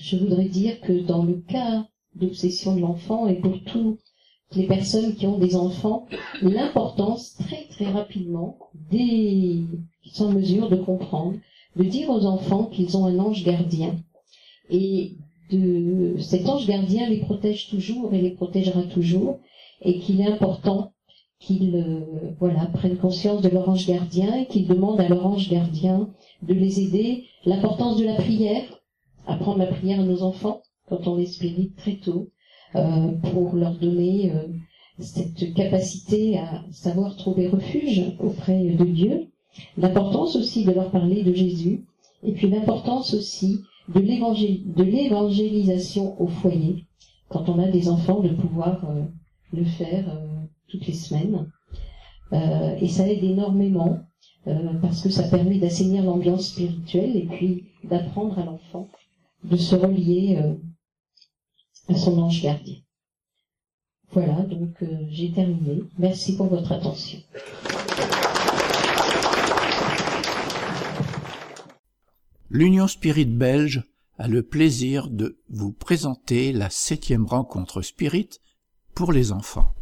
je voudrais dire que dans le cas d'obsession de l'enfant et pour toutes les personnes qui ont des enfants, l'importance très très rapidement, qu'ils sont en mesure de comprendre, de dire aux enfants qu'ils ont un ange gardien. Et de cet ange gardien les protège toujours et les protégera toujours, et qu'il est important qu'ils euh, voilà prennent conscience de leur ange gardien et qu'ils demandent à leur ange gardien de les aider. L'importance de la prière, apprendre la prière à nos enfants quand on les spirit très tôt, euh, pour leur donner euh, cette capacité à savoir trouver refuge auprès de Dieu. L'importance aussi de leur parler de Jésus, et puis l'importance aussi de l'évangélisation au foyer, quand on a des enfants, de pouvoir le faire toutes les semaines. Euh, et ça aide énormément euh, parce que ça permet d'assainir l'ambiance spirituelle et puis d'apprendre à l'enfant de se relier euh, à son ange gardien. Voilà, donc j'ai terminé. Merci pour votre attention. L'Union Spirit belge a le plaisir de vous présenter la septième rencontre Spirit pour les enfants.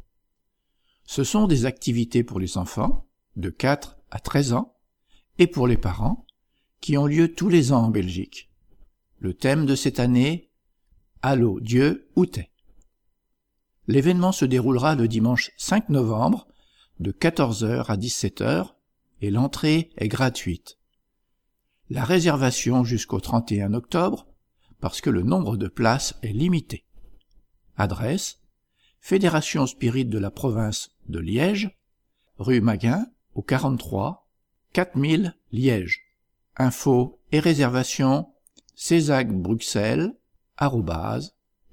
Ce sont des activités pour les enfants de 4 à 13 ans et pour les parents qui ont lieu tous les ans en Belgique. Le thème de cette année Allô Dieu, où t'es? L'événement se déroulera le dimanche 5 novembre de 14h à 17h et l'entrée est gratuite. La réservation jusqu'au 31 octobre parce que le nombre de places est limité. Adresse Fédération Spirit de la province de Liège, rue Maguin, au 43 4000 Liège. Info et réservation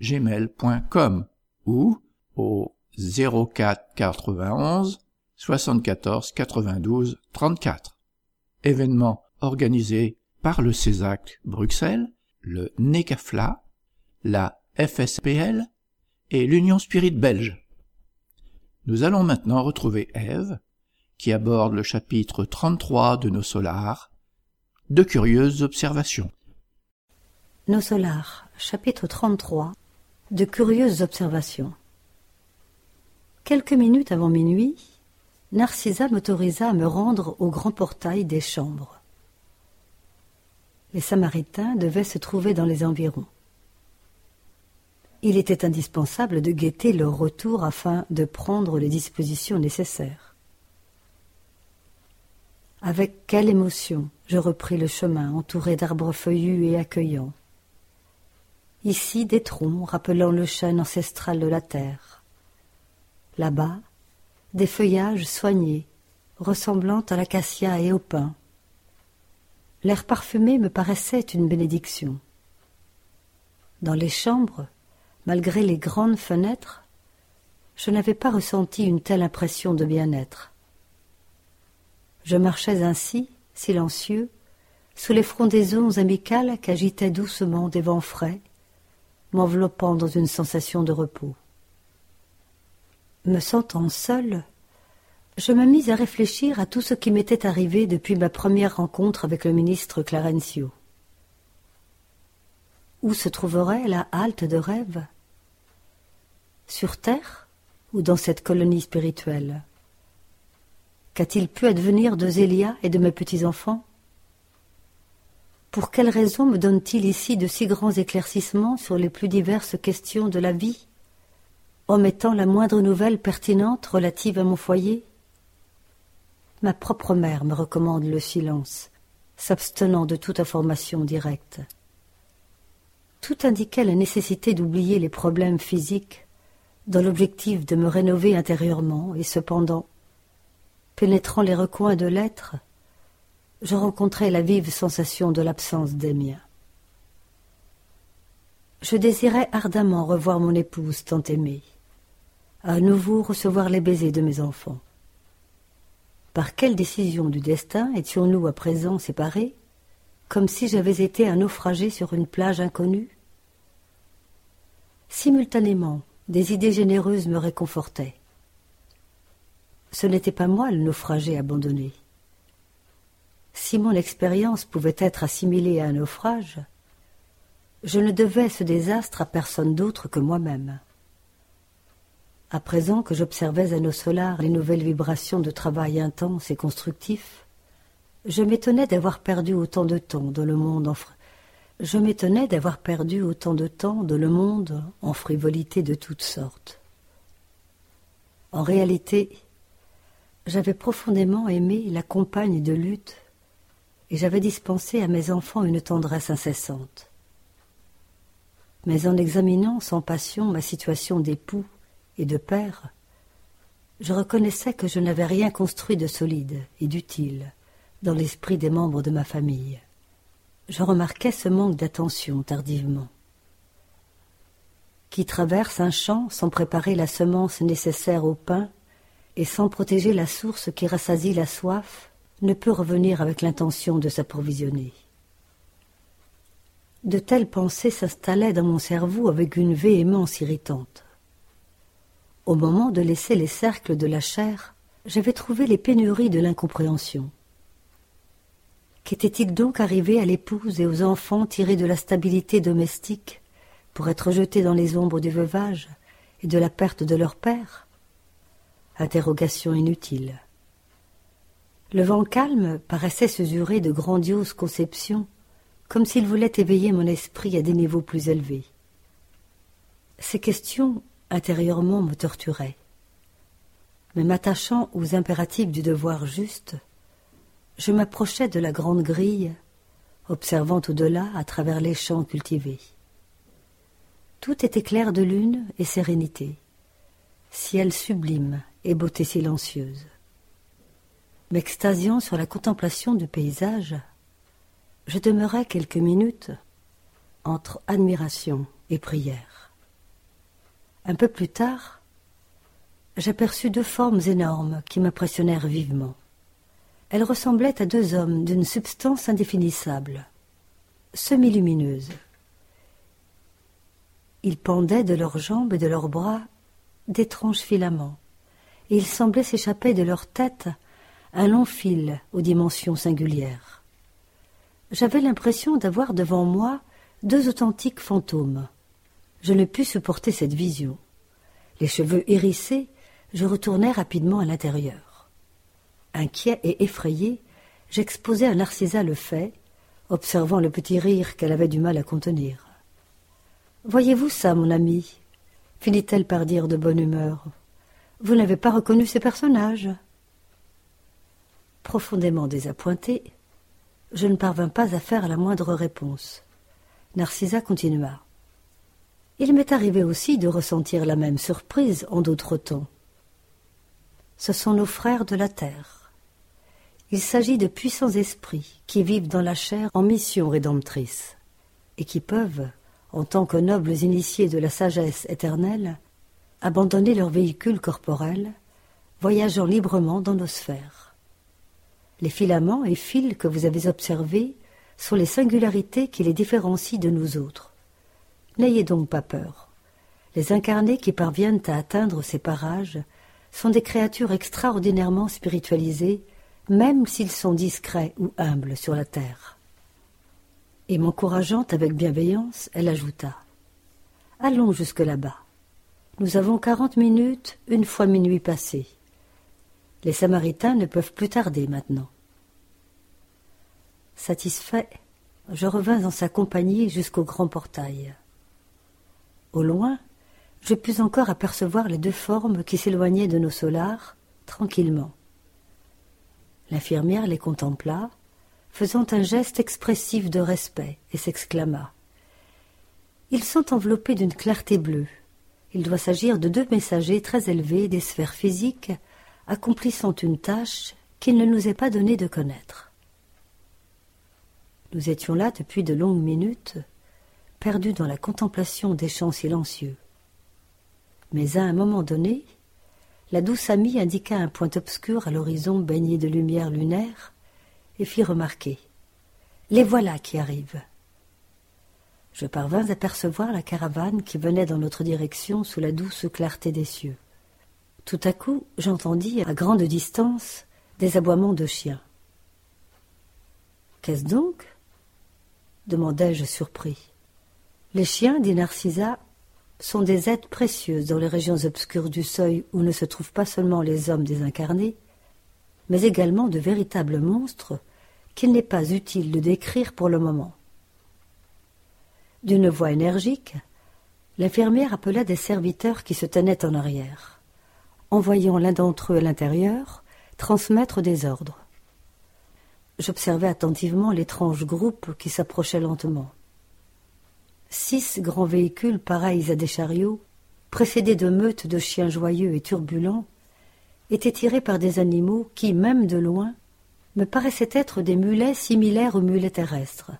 gmail.com ou au 04 91 74 92 34. Événement organisé par le CESAC Bruxelles, le NECAFLA, la FSPL et l'Union Spirit belge. Nous allons maintenant retrouver Ève, qui aborde le chapitre 33 de Nos Solars, de curieuses observations. Nos Solars, chapitre 33, de curieuses observations. Quelques minutes avant minuit, Narcissa m'autorisa à me rendre au grand portail des chambres. Les Samaritains devaient se trouver dans les environs. Il était indispensable de guetter leur retour afin de prendre les dispositions nécessaires. Avec quelle émotion je repris le chemin entouré d'arbres feuillus et accueillants. Ici des troncs rappelant le chêne ancestral de la terre. Là-bas, des feuillages soignés, ressemblant à l'acacia et au pin. L'air parfumé me paraissait une bénédiction. Dans les chambres, malgré les grandes fenêtres, je n'avais pas ressenti une telle impression de bien-être. Je marchais ainsi, silencieux, sous les frondaisons amicales qu'agitaient doucement des vents frais, m'enveloppant dans une sensation de repos. Me sentant seul, je me mis à réfléchir à tout ce qui m'était arrivé depuis ma première rencontre avec le ministre Clarencio. Où se trouverait la halte de rêve? Sur Terre ou dans cette colonie spirituelle? Qu'a-t-il pu advenir de Zélia et de mes petits-enfants? Pour quelle raison me donne-t-il ici de si grands éclaircissements sur les plus diverses questions de la vie, omettant la moindre nouvelle pertinente relative à mon foyer? Ma propre mère me recommande le silence, s'abstenant de toute information directe. Tout indiquait la nécessité d'oublier les problèmes physiques dans l'objectif de me rénover intérieurement, et cependant, pénétrant les recoins de l'être, je rencontrai la vive sensation de l'absence des miens. Je désirais ardemment revoir mon épouse tant aimée, à nouveau recevoir les baisers de mes enfants. Par quelle décision du destin étions-nous à présent séparés, comme si j'avais été un naufragé sur une plage inconnue? Simultanément, des idées généreuses me réconfortaient. Ce n'était pas moi le naufragé abandonné. Si mon expérience pouvait être assimilée à un naufrage, je ne devais ce désastre à personne d'autre que moi-même. À présent que j'observais à nos solars les nouvelles vibrations de travail intense et constructif, je m'étonnais d'avoir perdu autant de temps dans le monde en je m'étonnais d'avoir perdu autant de temps dans le monde en frivolité de toutes sortes. En réalité, j'avais profondément aimé la compagne de lutte et j'avais dispensé à mes enfants une tendresse incessante. Mais en examinant sans passion ma situation d'époux et de père, je reconnaissais que je n'avais rien construit de solide et d'utile dans l'esprit des membres de ma famille. Je remarquais ce manque d'attention tardivement. Qui traverse un champ sans préparer la semence nécessaire au pain et sans protéger la source qui rassasie la soif, ne peut revenir avec l'intention de s'approvisionner. De telles pensées s'installaient dans mon cerveau avec une véhémence irritante. Au moment de laisser les cercles de la chair, j'avais trouvé les pénuries de l'incompréhension. Qu'était-il donc arrivé à l'épouse et aux enfants tirés de la stabilité domestique pour être jetés dans les ombres du veuvage et de la perte de leur père? Interrogation inutile. Le vent calme paraissait se jurer de grandioses conceptions, comme s'il voulait éveiller mon esprit à des niveaux plus élevés. Ces questions intérieurement me torturaient. Mais m'attachant aux impératifs du devoir juste, je m'approchais de la grande grille, observant au-delà à travers les champs cultivés. Tout était clair de lune et sérénité, ciel sublime et beauté silencieuse. M'extasiant sur la contemplation du paysage, je demeurai quelques minutes entre admiration et prière. Un peu plus tard, j'aperçus deux formes énormes qui m'impressionnèrent vivement. Elles ressemblaient à deux hommes d'une substance indéfinissable, semi-lumineuse. Ils pendaient de leurs jambes et de leurs bras d'étranges filaments, et il semblait s'échapper de leur tête un long fil aux dimensions singulières. J'avais l'impression d'avoir devant moi deux authentiques fantômes. Je ne pus supporter cette vision. Les cheveux hérissés, je retournai rapidement à l'intérieur. Inquiet et effrayé, j'exposai à Narcissa le fait, observant le petit rire qu'elle avait du mal à contenir. Voyez-vous ça, mon ami? finit-elle par dire de bonne humeur. Vous n'avez pas reconnu ces personnages? Profondément désappointé, je ne parvins pas à faire la moindre réponse. Narcissa continua. Il m'est arrivé aussi de ressentir la même surprise en d'autres temps. Ce sont nos frères de la terre. Il s'agit de puissants esprits qui vivent dans la chair en mission rédemptrice et qui peuvent, en tant que nobles initiés de la sagesse éternelle, abandonner leur véhicule corporel, voyageant librement dans nos sphères. Les filaments et fils que vous avez observés sont les singularités qui les différencient de nous autres. N'ayez donc pas peur. Les incarnés qui parviennent à atteindre ces parages sont des créatures extraordinairement spiritualisées, même s'ils sont discrets ou humbles sur la terre. Et m'encourageant avec bienveillance, elle ajouta Allons jusque là-bas. Nous avons quarante minutes une fois minuit passé. Les Samaritains ne peuvent plus tarder maintenant. Satisfait, je revins en sa compagnie jusqu'au grand portail. Au loin, je pus encore apercevoir les deux formes qui s'éloignaient de nos solars, tranquillement. L'infirmière les contempla, faisant un geste expressif de respect, et s'exclama. Ils sont enveloppés d'une clarté bleue. Il doit s'agir de deux messagers très élevés des sphères physiques, accomplissant une tâche qu'il ne nous est pas donné de connaître. Nous étions là depuis de longues minutes, perdus dans la contemplation des champs silencieux. Mais à un moment donné, la douce amie indiqua un point obscur à l'horizon baigné de lumière lunaire et fit remarquer Les voilà qui arrivent. Je parvins à percevoir la caravane qui venait dans notre direction sous la douce clarté des cieux. Tout à coup, j'entendis, à grande distance, des aboiements de chiens. Qu'est-ce donc? Demandai-je surpris. Les chiens, dit Narcissa, sont des êtres précieuses dans les régions obscures du seuil où ne se trouvent pas seulement les hommes désincarnés, mais également de véritables monstres qu'il n'est pas utile de décrire pour le moment. D'une voix énergique, l'infirmière appela des serviteurs qui se tenaient en arrière, envoyant l'un d'entre eux à l'intérieur transmettre des ordres. J'observais attentivement l'étrange groupe qui s'approchait lentement. Six grands véhicules pareils à des chariots, précédés de meutes de chiens joyeux et turbulents, étaient tirés par des animaux qui, même de loin, me paraissaient être des mulets similaires aux mulets terrestres.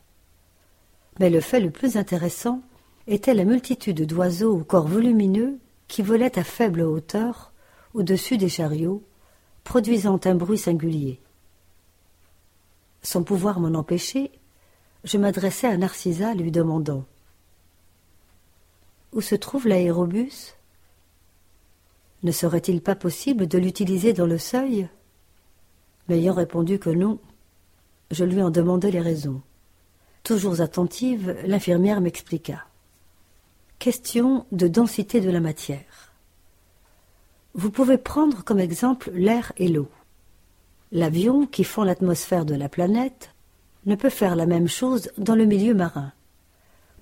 Mais le fait le plus intéressant était la multitude d'oiseaux au corps volumineux qui volaient à faible hauteur au-dessus des chariots, produisant un bruit singulier. Sans pouvoir m'en empêcher, je m'adressai à Narcissa lui demandant où se trouve l'aérobus? Ne serait-il pas possible de l'utiliser dans le seuil? M'ayant répondu que non, je lui en demandai les raisons. Toujours attentive, l'infirmière m'expliqua. Question de densité de la matière. Vous pouvez prendre comme exemple l'air et l'eau. L'avion, qui fond l'atmosphère de la planète, ne peut faire la même chose dans le milieu marin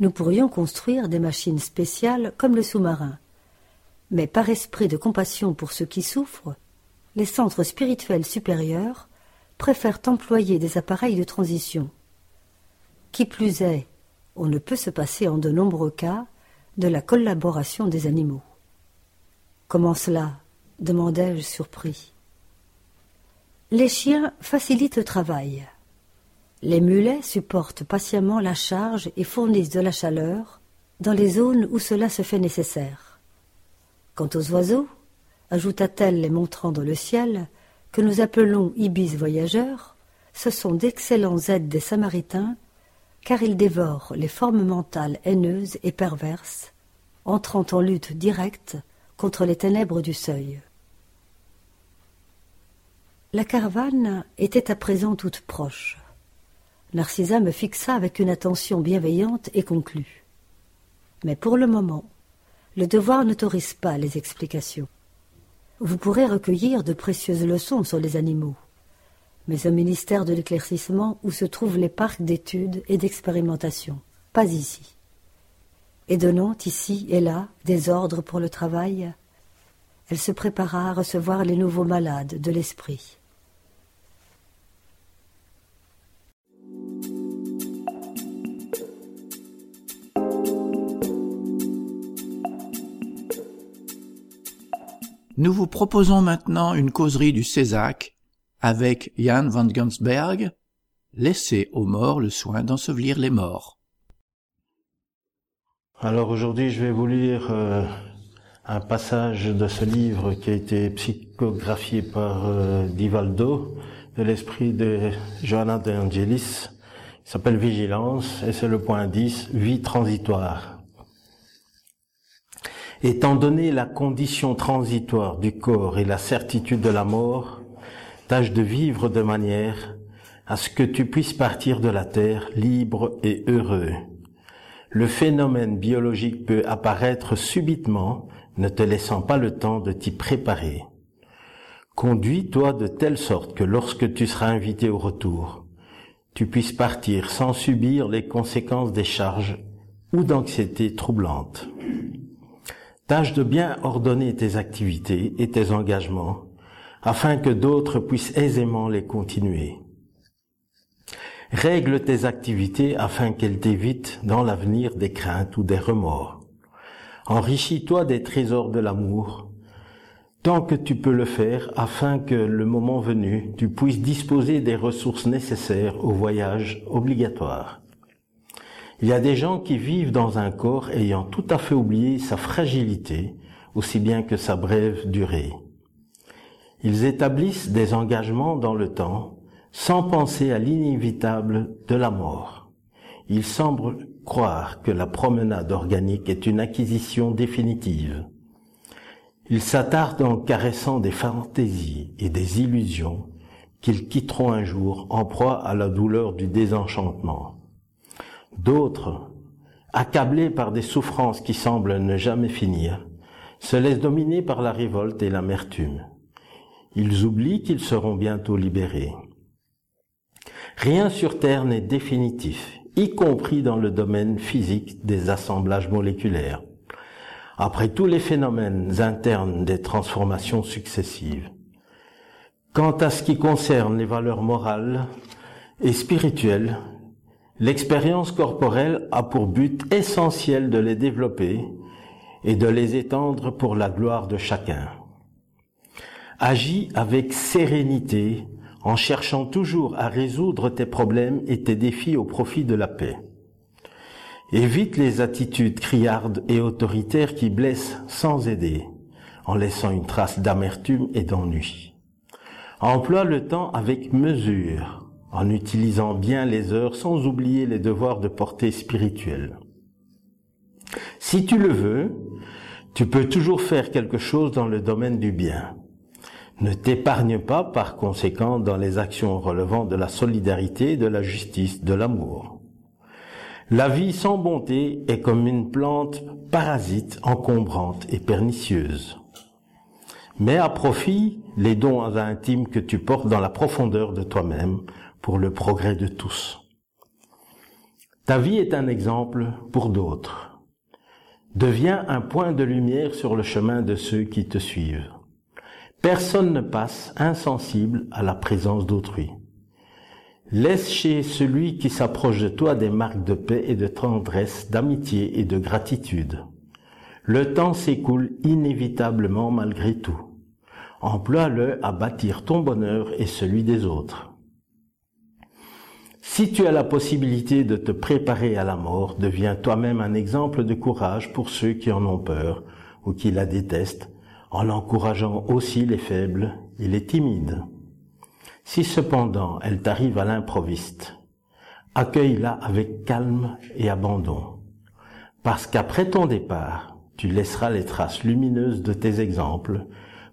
nous pourrions construire des machines spéciales comme le sous-marin. Mais par esprit de compassion pour ceux qui souffrent, les centres spirituels supérieurs préfèrent employer des appareils de transition. Qui plus est, on ne peut se passer en de nombreux cas de la collaboration des animaux. Comment cela? demandai-je surpris. Les chiens facilitent le travail. Les mulets supportent patiemment la charge et fournissent de la chaleur dans les zones où cela se fait nécessaire. Quant aux oiseaux, ajouta-t-elle les montrant dans le ciel, que nous appelons ibis voyageurs, ce sont d'excellents aides des Samaritains, car ils dévorent les formes mentales haineuses et perverses, entrant en lutte directe contre les ténèbres du seuil. La caravane était à présent toute proche. Narcissa me fixa avec une attention bienveillante et conclut. Mais pour le moment, le devoir n'autorise pas les explications. Vous pourrez recueillir de précieuses leçons sur les animaux, mais au ministère de l'éclaircissement où se trouvent les parcs d'études et d'expérimentation, pas ici. Et donnant ici et là des ordres pour le travail, elle se prépara à recevoir les nouveaux malades de l'esprit. Nous vous proposons maintenant une causerie du Césac avec Jan van Gansberg, Laissez aux morts le soin d'ensevelir les morts. Alors aujourd'hui, je vais vous lire euh, un passage de ce livre qui a été psychographié par euh, Divaldo, de l'esprit de Johanna de Angelis. Il s'appelle Vigilance et c'est le point 10, vie transitoire. Étant donné la condition transitoire du corps et la certitude de la mort, tâche de vivre de manière à ce que tu puisses partir de la terre libre et heureux. Le phénomène biologique peut apparaître subitement, ne te laissant pas le temps de t'y préparer. Conduis-toi de telle sorte que lorsque tu seras invité au retour, tu puisses partir sans subir les conséquences des charges ou d'anxiété troublantes. Tâche de bien ordonner tes activités et tes engagements afin que d'autres puissent aisément les continuer. Règle tes activités afin qu'elles t'évitent dans l'avenir des craintes ou des remords. Enrichis-toi des trésors de l'amour tant que tu peux le faire afin que le moment venu, tu puisses disposer des ressources nécessaires au voyage obligatoire. Il y a des gens qui vivent dans un corps ayant tout à fait oublié sa fragilité, aussi bien que sa brève durée. Ils établissent des engagements dans le temps sans penser à l'inévitable de la mort. Ils semblent croire que la promenade organique est une acquisition définitive. Ils s'attardent en caressant des fantaisies et des illusions qu'ils quitteront un jour en proie à la douleur du désenchantement. D'autres, accablés par des souffrances qui semblent ne jamais finir, se laissent dominer par la révolte et l'amertume. Ils oublient qu'ils seront bientôt libérés. Rien sur Terre n'est définitif, y compris dans le domaine physique des assemblages moléculaires. Après tous les phénomènes internes des transformations successives. Quant à ce qui concerne les valeurs morales et spirituelles, l'expérience corporelle a pour but essentiel de les développer et de les étendre pour la gloire de chacun. Agis avec sérénité en cherchant toujours à résoudre tes problèmes et tes défis au profit de la paix. Évite les attitudes criardes et autoritaires qui blessent sans aider, en laissant une trace d'amertume et d'ennui. Emploie le temps avec mesure, en utilisant bien les heures sans oublier les devoirs de portée spirituelle. Si tu le veux, tu peux toujours faire quelque chose dans le domaine du bien. Ne t'épargne pas par conséquent dans les actions relevant de la solidarité, de la justice, de l'amour. La vie sans bonté est comme une plante parasite, encombrante et pernicieuse. Mets à profit les dons intimes que tu portes dans la profondeur de toi-même pour le progrès de tous. Ta vie est un exemple pour d'autres. Deviens un point de lumière sur le chemin de ceux qui te suivent. Personne ne passe insensible à la présence d'autrui. Laisse chez celui qui s'approche de toi des marques de paix et de tendresse, d'amitié et de gratitude. Le temps s'écoule inévitablement malgré tout. Emploie-le à bâtir ton bonheur et celui des autres. Si tu as la possibilité de te préparer à la mort, deviens toi-même un exemple de courage pour ceux qui en ont peur ou qui la détestent en encourageant aussi les faibles et les timides. Si cependant elle t'arrive à l'improviste, accueille-la avec calme et abandon, parce qu'après ton départ, tu laisseras les traces lumineuses de tes exemples,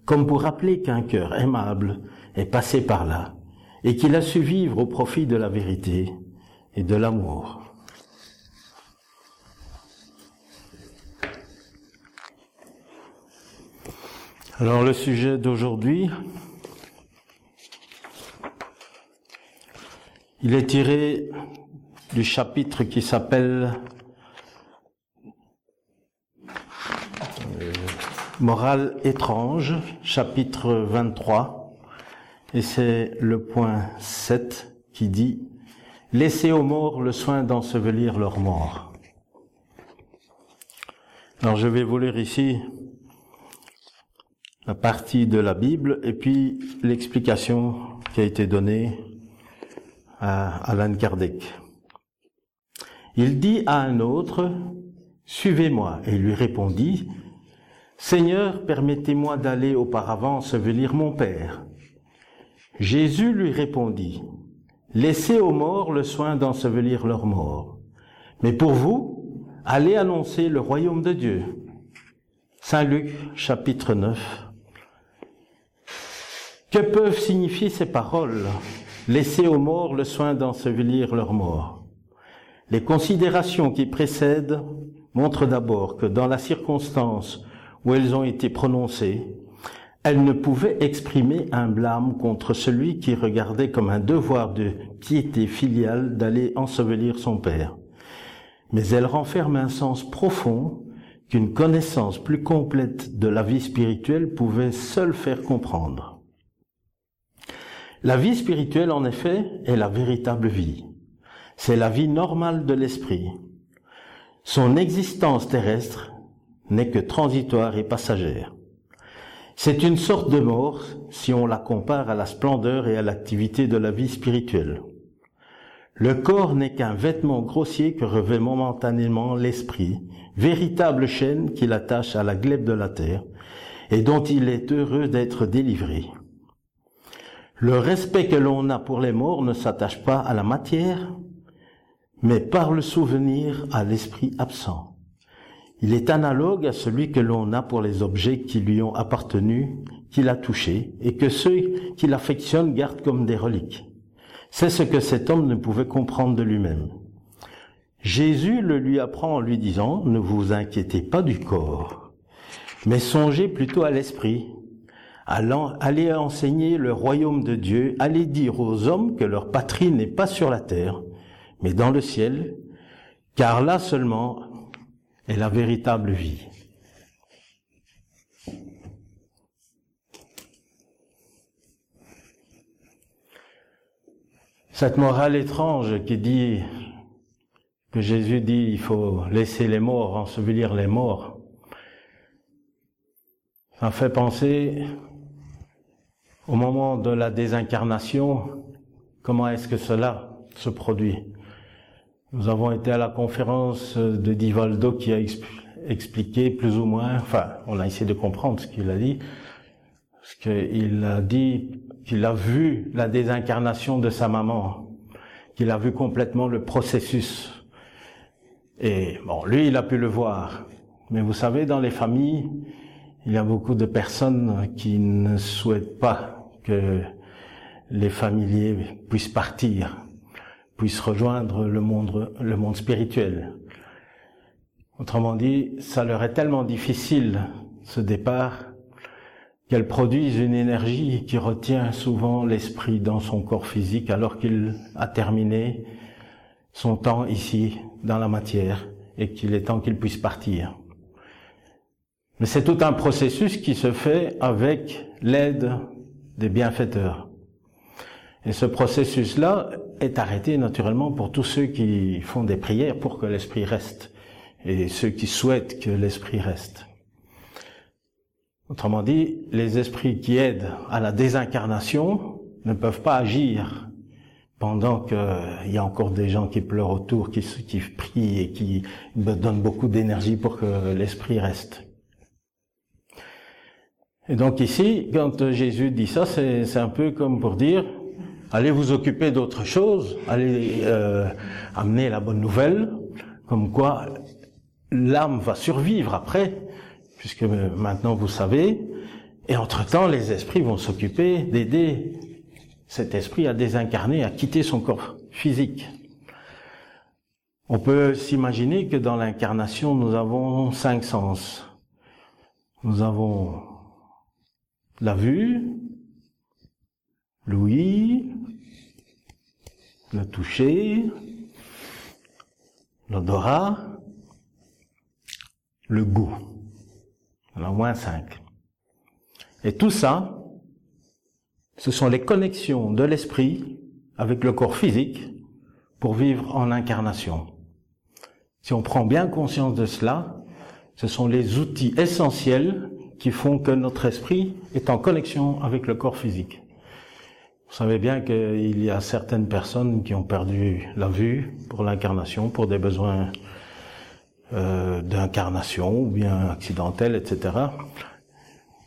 comme pour rappeler qu'un cœur aimable est passé par là, et qu'il a su vivre au profit de la vérité et de l'amour. Alors le sujet d'aujourd'hui, il est tiré du chapitre qui s'appelle euh, Morale étrange, chapitre 23, et c'est le point 7 qui dit Laissez aux morts le soin d'ensevelir leurs morts. Alors je vais vous lire ici la partie de la Bible et puis l'explication qui a été donnée à Alan Kardec. Il dit à un autre, Suivez-moi, et lui répondit, Seigneur, permettez-moi d'aller auparavant ensevelir mon Père. Jésus lui répondit, Laissez aux morts le soin d'ensevelir leurs morts. Mais pour vous, allez annoncer le royaume de Dieu. Saint Luc, chapitre 9, que peuvent signifier ces paroles Laisser aux morts le soin d'ensevelir leurs morts. Les considérations qui précèdent montrent d'abord que dans la circonstance où elles ont été prononcées, elles ne pouvaient exprimer un blâme contre celui qui regardait comme un devoir de piété filiale d'aller ensevelir son père. Mais elles renferment un sens profond qu'une connaissance plus complète de la vie spirituelle pouvait seule faire comprendre. La vie spirituelle, en effet, est la véritable vie. C'est la vie normale de l'esprit. Son existence terrestre n'est que transitoire et passagère. C'est une sorte de mort si on la compare à la splendeur et à l'activité de la vie spirituelle. Le corps n'est qu'un vêtement grossier que revêt momentanément l'esprit, véritable chaîne qui l'attache à la glèbe de la terre et dont il est heureux d'être délivré. Le respect que l'on a pour les morts ne s'attache pas à la matière, mais par le souvenir à l'esprit absent. Il est analogue à celui que l'on a pour les objets qui lui ont appartenu, qu'il a touchés, et que ceux qui l'affectionnent gardent comme des reliques. C'est ce que cet homme ne pouvait comprendre de lui-même. Jésus le lui apprend en lui disant, ne vous inquiétez pas du corps, mais songez plutôt à l'esprit. Allez enseigner le royaume de Dieu, allez dire aux hommes que leur patrie n'est pas sur la terre, mais dans le ciel, car là seulement est la véritable vie. Cette morale étrange qui dit que Jésus dit il faut laisser les morts, ensevelir les morts, ça fait penser au moment de la désincarnation, comment est-ce que cela se produit? Nous avons été à la conférence de Divaldo qui a expliqué plus ou moins, enfin, on a essayé de comprendre ce qu'il a dit, parce qu'il a dit qu'il a vu la désincarnation de sa maman, qu'il a vu complètement le processus. Et bon, lui, il a pu le voir. Mais vous savez, dans les familles, il y a beaucoup de personnes qui ne souhaitent pas que les familiers puissent partir puisse rejoindre le monde, le monde spirituel. Autrement dit, ça leur est tellement difficile, ce départ, qu'elles produisent une énergie qui retient souvent l'esprit dans son corps physique alors qu'il a terminé son temps ici, dans la matière, et qu'il est temps qu'il puisse partir. Mais c'est tout un processus qui se fait avec l'aide des bienfaiteurs. Et ce processus-là est arrêté naturellement pour tous ceux qui font des prières pour que l'esprit reste et ceux qui souhaitent que l'esprit reste. Autrement dit, les esprits qui aident à la désincarnation ne peuvent pas agir pendant qu'il y a encore des gens qui pleurent autour, qui, qui prient et qui donnent beaucoup d'énergie pour que l'esprit reste. Et donc ici, quand Jésus dit ça, c'est un peu comme pour dire, allez vous occuper d'autre chose, allez euh, amener la bonne nouvelle, comme quoi l'âme va survivre après, puisque maintenant vous savez, et entre-temps les esprits vont s'occuper d'aider cet esprit à désincarner, à quitter son corps physique. On peut s'imaginer que dans l'incarnation, nous avons cinq sens. Nous avons la vue, l'ouïe, le toucher, l'odorat, le goût. On a au moins cinq. Et tout ça, ce sont les connexions de l'esprit avec le corps physique pour vivre en incarnation. Si on prend bien conscience de cela, ce sont les outils essentiels qui font que notre esprit est en connexion avec le corps physique. Vous savez bien qu'il y a certaines personnes qui ont perdu la vue pour l'incarnation, pour des besoins euh, d'incarnation ou bien accidentels, etc.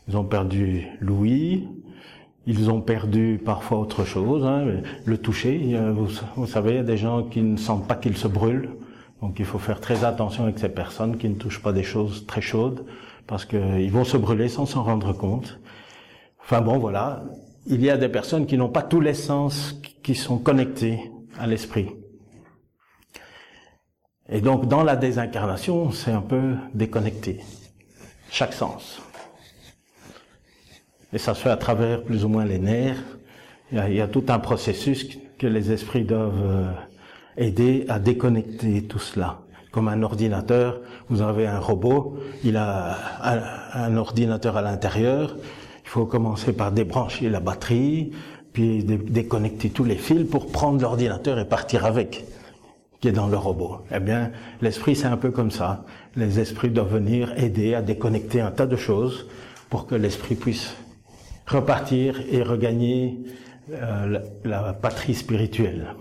Ils ont perdu l'ouïe, ils ont perdu parfois autre chose, hein, le toucher. Vous, vous, savez, il y a des gens qui ne sentent pas qu'ils se brûlent. Donc il faut faire très attention avec ces personnes qui ne touchent pas des choses très chaudes, parce qu'ils vont se brûler sans s'en rendre compte. Enfin bon, voilà il y a des personnes qui n'ont pas tous les sens qui sont connectés à l'esprit. Et donc, dans la désincarnation, c'est un peu déconnecté. Chaque sens. Et ça se fait à travers plus ou moins les nerfs. Il y a, tout un processus que les esprits doivent euh, aider à déconnecter tout cela. Comme un ordinateur, vous avez un robot, il a un ordinateur à l'intérieur, faut commencer par débrancher la batterie, puis déconnecter tous les fils pour prendre l'ordinateur et partir avec, qui est dans le robot. Eh bien, l'esprit, c'est un peu comme ça. Les esprits doivent venir aider à déconnecter un tas de choses pour que l'esprit puisse repartir et regagner euh, la, patrie spirituelle.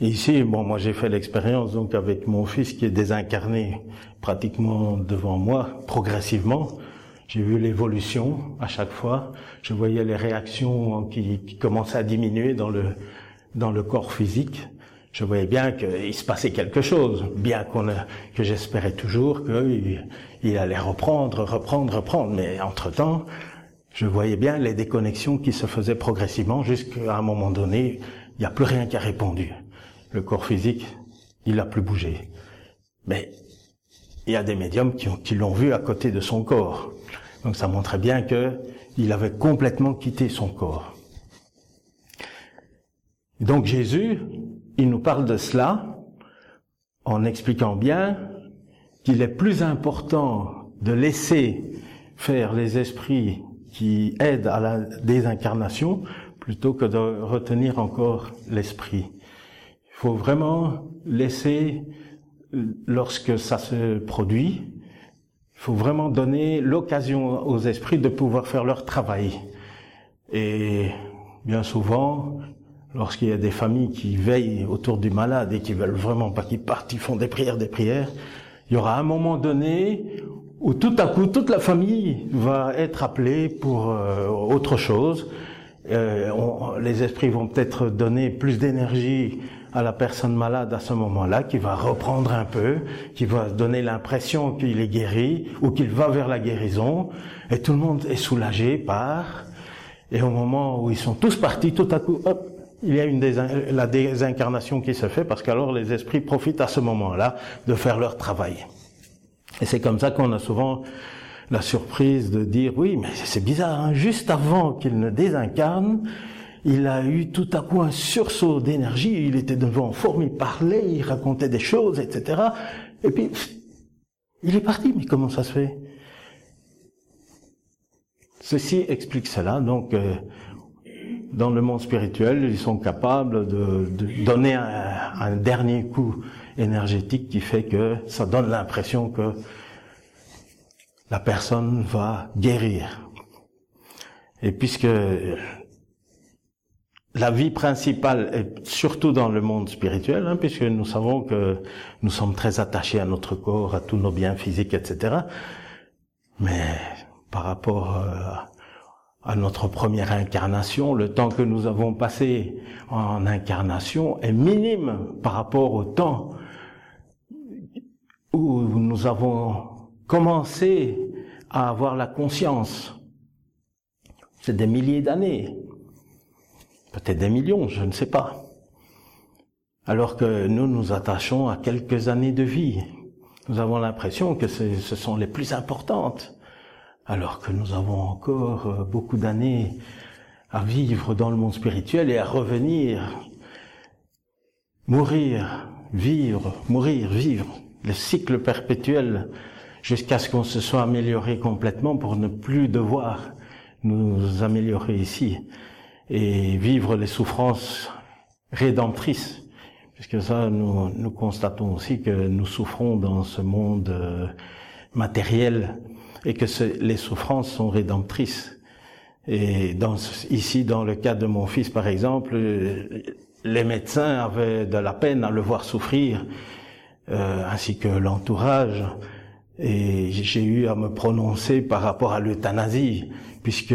Ici, bon, moi j'ai fait l'expérience donc avec mon fils qui est désincarné pratiquement devant moi, progressivement. J'ai vu l'évolution à chaque fois. Je voyais les réactions qui, commençaient à diminuer dans le dans le corps physique je voyais bien qu'il se passait quelque chose, bien qu'on que j'espérais toujours qu'il il allait reprendre, reprendre, reprendre. Mais entre-temps, je voyais bien les déconnexions qui se faisaient progressivement jusqu'à un moment donné, il n'y a plus rien qui a répondu. Le corps physique, il n'a plus bougé. Mais il y a des médiums qui l'ont vu à côté de son corps. Donc ça montrait bien que il avait complètement quitté son corps. Donc Jésus, il nous parle de cela en expliquant bien qu'il est plus important de laisser faire les esprits qui aident à la désincarnation plutôt que de retenir encore l'esprit. Il faut vraiment laisser, lorsque ça se produit, faut vraiment donner l'occasion aux esprits de pouvoir faire leur travail. Et bien souvent, lorsqu'il y a des familles qui veillent autour du malade et qui veulent vraiment pas qu'il parte, ils font des prières, des prières, il y aura un moment donné où tout à coup toute la famille va être appelée pour euh, autre chose. Euh, les esprits vont peut-être donner plus d'énergie à la personne malade à ce moment-là, qui va reprendre un peu, qui va donner l'impression qu'il est guéri ou qu'il va vers la guérison, et tout le monde est soulagé par. Et au moment où ils sont tous partis, tout à coup, hop, il y a une la désincarnation qui se fait parce qu'alors les esprits profitent à ce moment-là de faire leur travail. Et c'est comme ça qu'on a souvent la surprise de dire oui, mais c'est bizarre, hein, juste avant qu'il ne désincarne, il a eu tout à coup un sursaut d'énergie, il était devant forme, il parlait, il racontait des choses, etc. Et puis, il est parti, mais comment ça se fait? Ceci explique cela, donc euh, dans le monde spirituel, ils sont capables de, donner un, dernier coup énergétique qui fait que ça donne l'impression que la personne va guérir. Et puisque la vie principale est surtout dans le monde spirituel, hein, puisque nous savons que nous sommes très attachés à notre corps, à tous nos biens physiques, etc. Mais par rapport euh, à notre première incarnation, le temps que nous avons passé en incarnation est minime par rapport au temps où nous avons commencé à avoir la conscience. C'est des milliers d'années, peut-être des millions, je ne sais pas. Alors que nous nous attachons à quelques années de vie. Nous avons l'impression que ce sont les plus importantes alors que nous avons encore euh, beaucoup d'années à vivre dans le monde spirituel et à revenir, mourir, vivre, mourir, vivre, le cycle perpétuel jusqu'à ce qu'on se soit amélioré complètement pour ne plus devoir nous améliorer ici et vivre les souffrances rédemptrices. Puisque ça, nous, nous constatons aussi que nous souffrons dans ce monde euh, matériel et que les souffrances sont rédemptrices. Et dans, ici, dans le cas de mon fils, par exemple, les médecins avaient de la peine à le voir souffrir, euh, ainsi que l'entourage. Et j'ai eu à me prononcer par rapport à l'euthanasie, puisque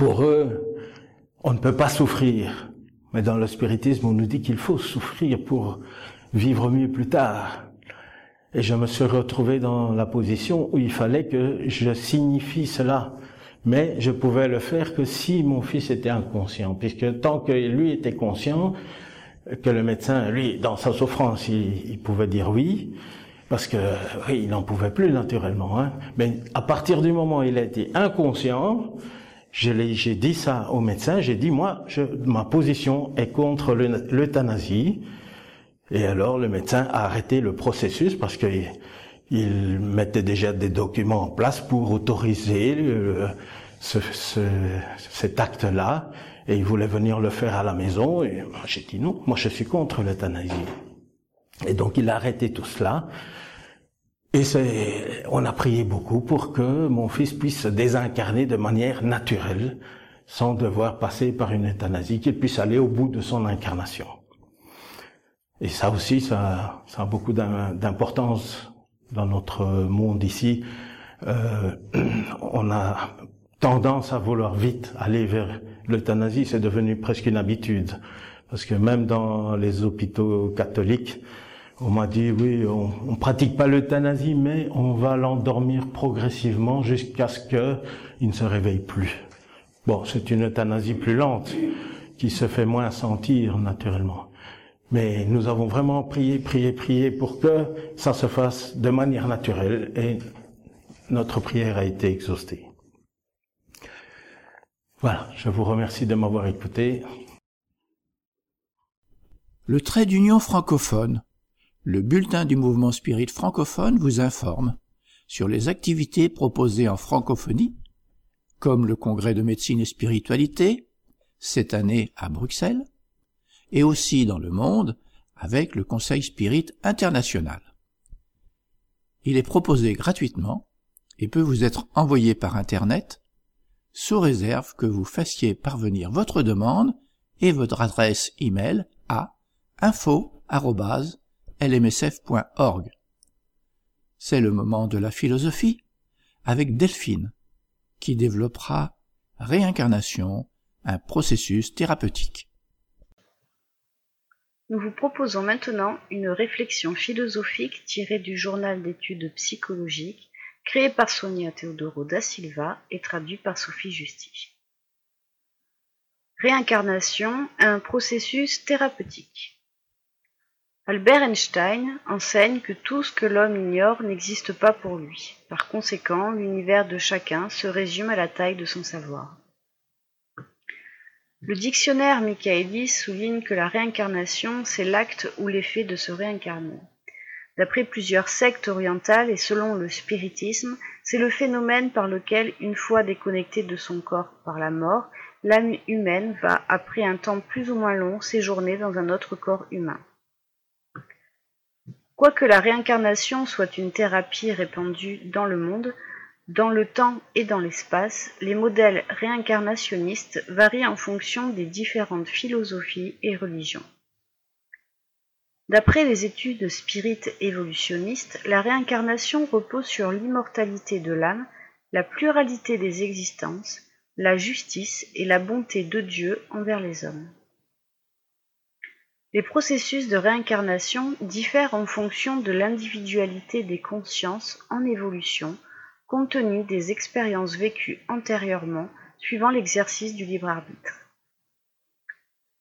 pour eux, on ne peut pas souffrir. Mais dans le spiritisme, on nous dit qu'il faut souffrir pour vivre mieux plus tard. Et je me suis retrouvé dans la position où il fallait que je signifie cela. Mais je pouvais le faire que si mon fils était inconscient, puisque tant que lui était conscient, que le médecin, lui, dans sa souffrance, il, pouvait dire oui, parce que oui, il n'en pouvait plus naturellement. Hein. Mais à partir du moment où il a été inconscient, j'ai dit ça au médecin, j'ai dit moi, ma position est contre l'euthanasie. Et alors le médecin a arrêté le processus parce qu'il il mettait déjà des documents en place pour autoriser ce, cet acte-là. Et il voulait venir le faire à la maison. Et j'ai dit non, moi je suis contre l'euthanasie. Et donc il a arrêté tout cela. Et c'est, on a prié beaucoup pour que mon fils puisse se désincarner de manière naturelle, sans devoir passer par une euthanasie, qu'il puisse aller au bout de son incarnation. Et ça aussi, ça, a beaucoup d'importance dans notre monde ici. Euh, on a tendance à vouloir vite aller vers l'euthanasie, c'est devenu presque une habitude. Parce que même dans les hôpitaux catholiques, on m'a dit oui, on, on pratique pas l'euthanasie, mais on va l'endormir progressivement jusqu'à ce qu'il ne se réveille plus. Bon, c'est une euthanasie plus lente qui se fait moins sentir naturellement. Mais nous avons vraiment prié, prié, prié pour que ça se fasse de manière naturelle et notre prière a été exaucée. Voilà, je vous remercie de m'avoir écouté. Le trait d'union francophone le bulletin du mouvement spirit francophone vous informe sur les activités proposées en francophonie, comme le congrès de médecine et spiritualité, cette année à Bruxelles, et aussi dans le monde avec le Conseil Spirit International. Il est proposé gratuitement et peut vous être envoyé par Internet sous réserve que vous fassiez parvenir votre demande et votre adresse e-mail à info lmsf.org. C'est le moment de la philosophie avec Delphine, qui développera réincarnation, un processus thérapeutique. Nous vous proposons maintenant une réflexion philosophique tirée du journal d'études psychologiques créé par Sonia Teodoro da Silva et traduit par Sophie Justi. Réincarnation, un processus thérapeutique. Albert Einstein enseigne que tout ce que l'homme ignore n'existe pas pour lui. Par conséquent, l'univers de chacun se résume à la taille de son savoir. Le dictionnaire Michaelis souligne que la réincarnation, c'est l'acte ou l'effet de se réincarner. D'après plusieurs sectes orientales et selon le spiritisme, c'est le phénomène par lequel, une fois déconnectée de son corps par la mort, l'âme humaine va, après un temps plus ou moins long, séjourner dans un autre corps humain. Quoique la réincarnation soit une thérapie répandue dans le monde, dans le temps et dans l'espace, les modèles réincarnationnistes varient en fonction des différentes philosophies et religions. D'après les études spirites évolutionnistes, la réincarnation repose sur l'immortalité de l'âme, la pluralité des existences, la justice et la bonté de Dieu envers les hommes. Les processus de réincarnation diffèrent en fonction de l'individualité des consciences en évolution, compte tenu des expériences vécues antérieurement suivant l'exercice du libre arbitre.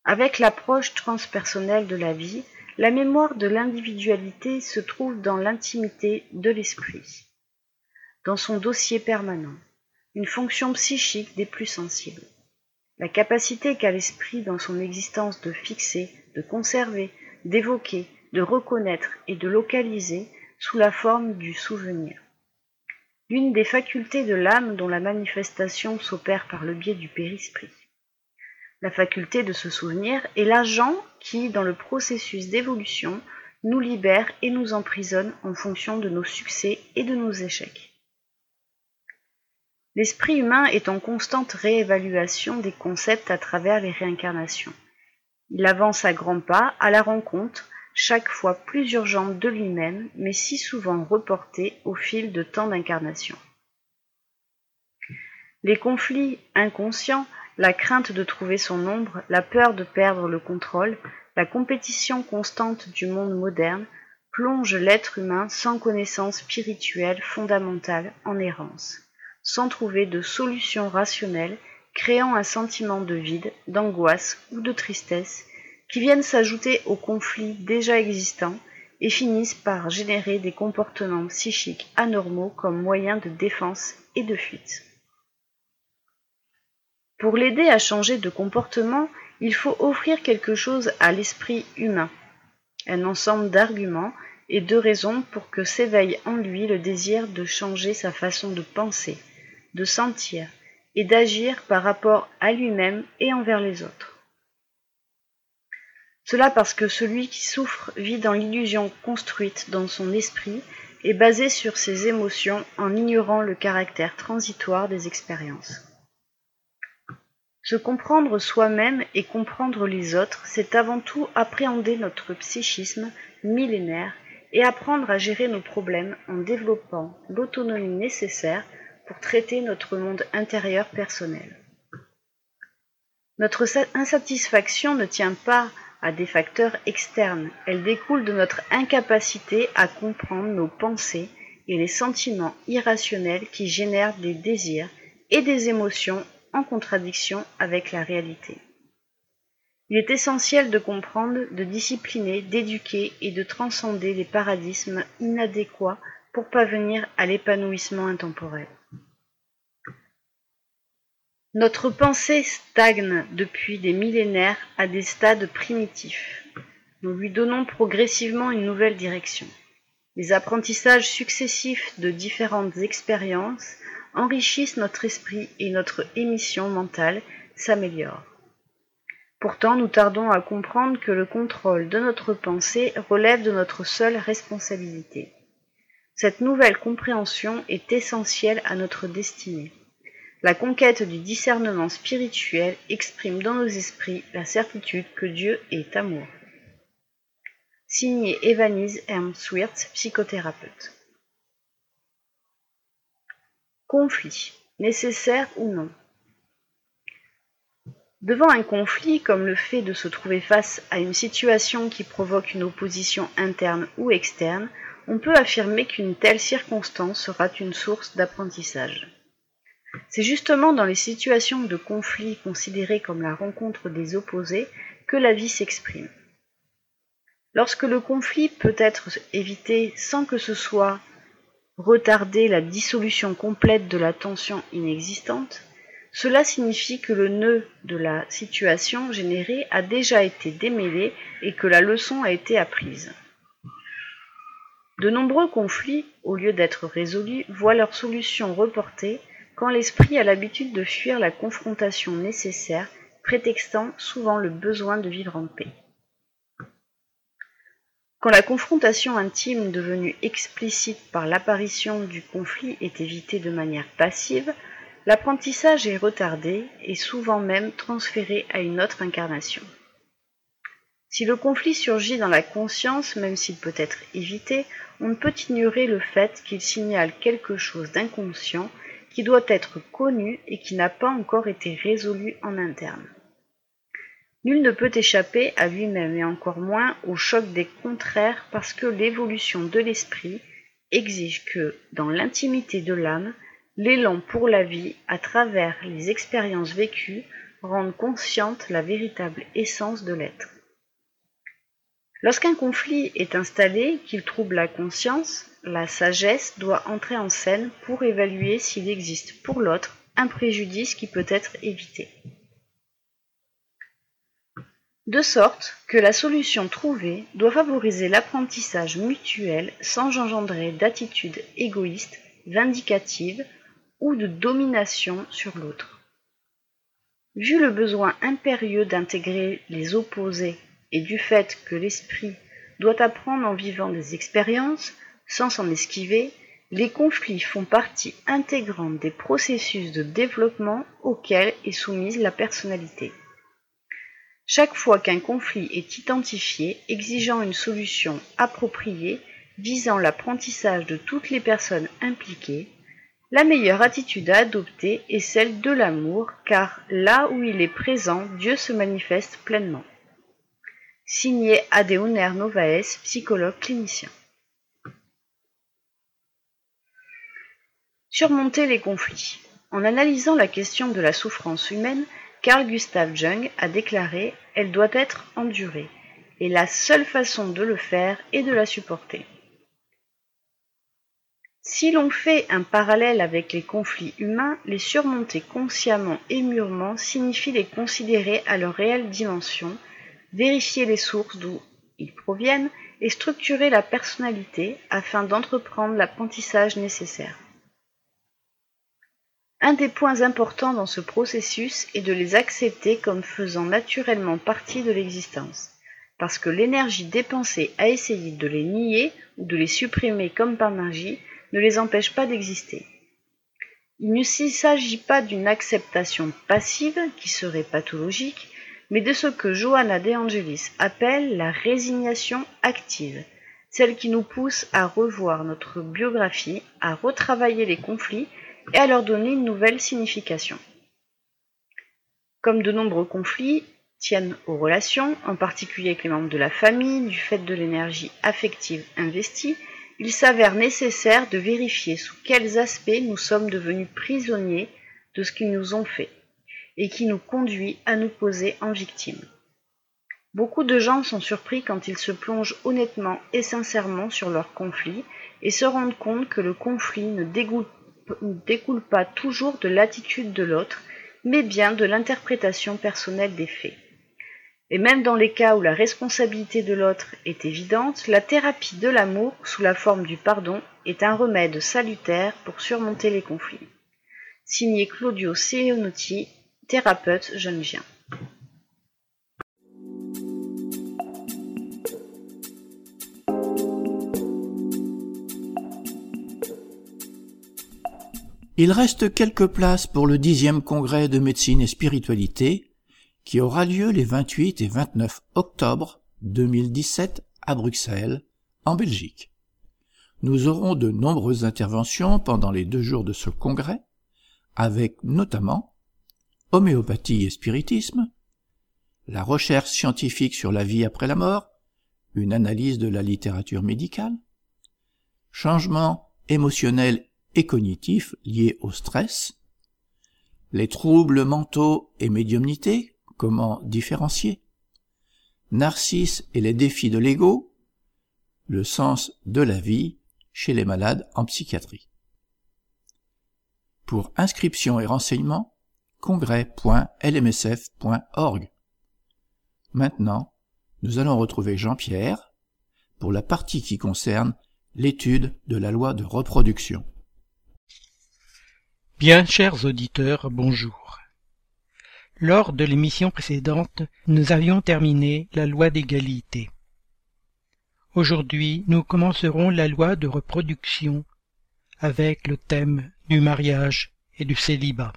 Avec l'approche transpersonnelle de la vie, la mémoire de l'individualité se trouve dans l'intimité de l'esprit, dans son dossier permanent, une fonction psychique des plus sensibles. La capacité qu'a l'esprit dans son existence de fixer, de conserver, d'évoquer, de reconnaître et de localiser sous la forme du souvenir. L'une des facultés de l'âme dont la manifestation s'opère par le biais du périsprit. La faculté de se souvenir est l'agent qui, dans le processus d'évolution, nous libère et nous emprisonne en fonction de nos succès et de nos échecs. L'esprit humain est en constante réévaluation des concepts à travers les réincarnations. Il avance à grands pas à la rencontre, chaque fois plus urgente de lui-même, mais si souvent reportée au fil de tant d'incarnations. Les conflits inconscients, la crainte de trouver son ombre, la peur de perdre le contrôle, la compétition constante du monde moderne plongent l'être humain sans connaissance spirituelle fondamentale en errance, sans trouver de solution rationnelle créant un sentiment de vide, d'angoisse ou de tristesse qui viennent s'ajouter aux conflits déjà existants et finissent par générer des comportements psychiques anormaux comme moyen de défense et de fuite. Pour l'aider à changer de comportement, il faut offrir quelque chose à l'esprit humain, un ensemble d'arguments et de raisons pour que s'éveille en lui le désir de changer sa façon de penser, de sentir, et d'agir par rapport à lui-même et envers les autres. Cela parce que celui qui souffre vit dans l'illusion construite dans son esprit est basé sur ses émotions en ignorant le caractère transitoire des expériences. Se comprendre soi-même et comprendre les autres, c'est avant tout appréhender notre psychisme millénaire et apprendre à gérer nos problèmes en développant l'autonomie nécessaire pour traiter notre monde intérieur personnel. Notre insatisfaction ne tient pas à des facteurs externes, elle découle de notre incapacité à comprendre nos pensées et les sentiments irrationnels qui génèrent des désirs et des émotions en contradiction avec la réalité. Il est essentiel de comprendre, de discipliner, d'éduquer et de transcender les paradigmes inadéquats pour parvenir à l'épanouissement intemporel. Notre pensée stagne depuis des millénaires à des stades primitifs. Nous lui donnons progressivement une nouvelle direction. Les apprentissages successifs de différentes expériences enrichissent notre esprit et notre émission mentale s'améliore. Pourtant, nous tardons à comprendre que le contrôle de notre pensée relève de notre seule responsabilité. Cette nouvelle compréhension est essentielle à notre destinée. La conquête du discernement spirituel exprime dans nos esprits la certitude que Dieu est amour. Signé Evanise Ernst psychothérapeute. Conflit, nécessaire ou non Devant un conflit, comme le fait de se trouver face à une situation qui provoque une opposition interne ou externe, on peut affirmer qu'une telle circonstance sera une source d'apprentissage. C'est justement dans les situations de conflit considérées comme la rencontre des opposés que la vie s'exprime. Lorsque le conflit peut être évité sans que ce soit retarder la dissolution complète de la tension inexistante, cela signifie que le nœud de la situation générée a déjà été démêlé et que la leçon a été apprise. De nombreux conflits, au lieu d'être résolus, voient leur solution reportée quand l'esprit a l'habitude de fuir la confrontation nécessaire, prétextant souvent le besoin de vivre en paix. Quand la confrontation intime devenue explicite par l'apparition du conflit est évitée de manière passive, L'apprentissage est retardé et souvent même transféré à une autre incarnation. Si le conflit surgit dans la conscience, même s'il peut être évité, on ne peut ignorer le fait qu'il signale quelque chose d'inconscient qui doit être connu et qui n'a pas encore été résolu en interne. Nul ne peut échapper à lui-même et encore moins au choc des contraires parce que l'évolution de l'esprit exige que, dans l'intimité de l'âme, L'élan pour la vie, à travers les expériences vécues, rende consciente la véritable essence de l'être. Lorsqu'un conflit est installé, qu'il trouble la conscience, la sagesse doit entrer en scène pour évaluer s'il existe pour l'autre un préjudice qui peut être évité. De sorte que la solution trouvée doit favoriser l'apprentissage mutuel sans engendrer d'attitudes égoïstes, vindicatives ou de domination sur l'autre. Vu le besoin impérieux d'intégrer les opposés et du fait que l'esprit doit apprendre en vivant des expériences sans s'en esquiver, les conflits font partie intégrante des processus de développement auxquels est soumise la personnalité. Chaque fois qu'un conflit est identifié exigeant une solution appropriée visant l'apprentissage de toutes les personnes impliquées, la meilleure attitude à adopter est celle de l'amour, car là où il est présent, Dieu se manifeste pleinement. Signé Adéoner Novaes, psychologue clinicien. Surmonter les conflits. En analysant la question de la souffrance humaine, Carl Gustav Jung a déclaré Elle doit être endurée, et la seule façon de le faire est de la supporter. Si l'on fait un parallèle avec les conflits humains, les surmonter consciemment et mûrement signifie les considérer à leur réelle dimension, vérifier les sources d'où ils proviennent et structurer la personnalité afin d'entreprendre l'apprentissage nécessaire. Un des points importants dans ce processus est de les accepter comme faisant naturellement partie de l'existence, parce que l'énergie dépensée à essayer de les nier ou de les supprimer comme par magie ne les empêche pas d'exister. Il ne s'agit pas d'une acceptation passive qui serait pathologique, mais de ce que Johanna De Angelis appelle la résignation active, celle qui nous pousse à revoir notre biographie, à retravailler les conflits et à leur donner une nouvelle signification. Comme de nombreux conflits tiennent aux relations, en particulier avec les membres de la famille, du fait de l'énergie affective investie, il s'avère nécessaire de vérifier sous quels aspects nous sommes devenus prisonniers de ce qu'ils nous ont fait et qui nous conduit à nous poser en victime. Beaucoup de gens sont surpris quand ils se plongent honnêtement et sincèrement sur leur conflit et se rendent compte que le conflit ne découle, pas toujours de l'attitude de l'autre, mais bien de l'interprétation personnelle des faits. Et même dans les cas où la responsabilité de l'autre est évidente, la thérapie de l'amour, sous la forme du pardon, est un remède salutaire pour surmonter les conflits. Signé Claudio Seonotti, thérapeute jeune-vien. Il reste quelques places pour le dixième congrès de médecine et spiritualité qui aura lieu les 28 et 29 octobre 2017 à Bruxelles, en Belgique. Nous aurons de nombreuses interventions pendant les deux jours de ce congrès, avec notamment homéopathie et spiritisme, la recherche scientifique sur la vie après la mort, une analyse de la littérature médicale, changement émotionnel et cognitif liés au stress, les troubles mentaux et médiumnité, comment différencier, Narcisse et les défis de l'ego, le sens de la vie chez les malades en psychiatrie. Pour inscription et renseignements, congrès.lmsf.org. Maintenant, nous allons retrouver Jean-Pierre pour la partie qui concerne l'étude de la loi de reproduction. Bien chers auditeurs, bonjour. Lors de l'émission précédente, nous avions terminé la loi d'égalité. Aujourd'hui, nous commencerons la loi de reproduction avec le thème du mariage et du célibat.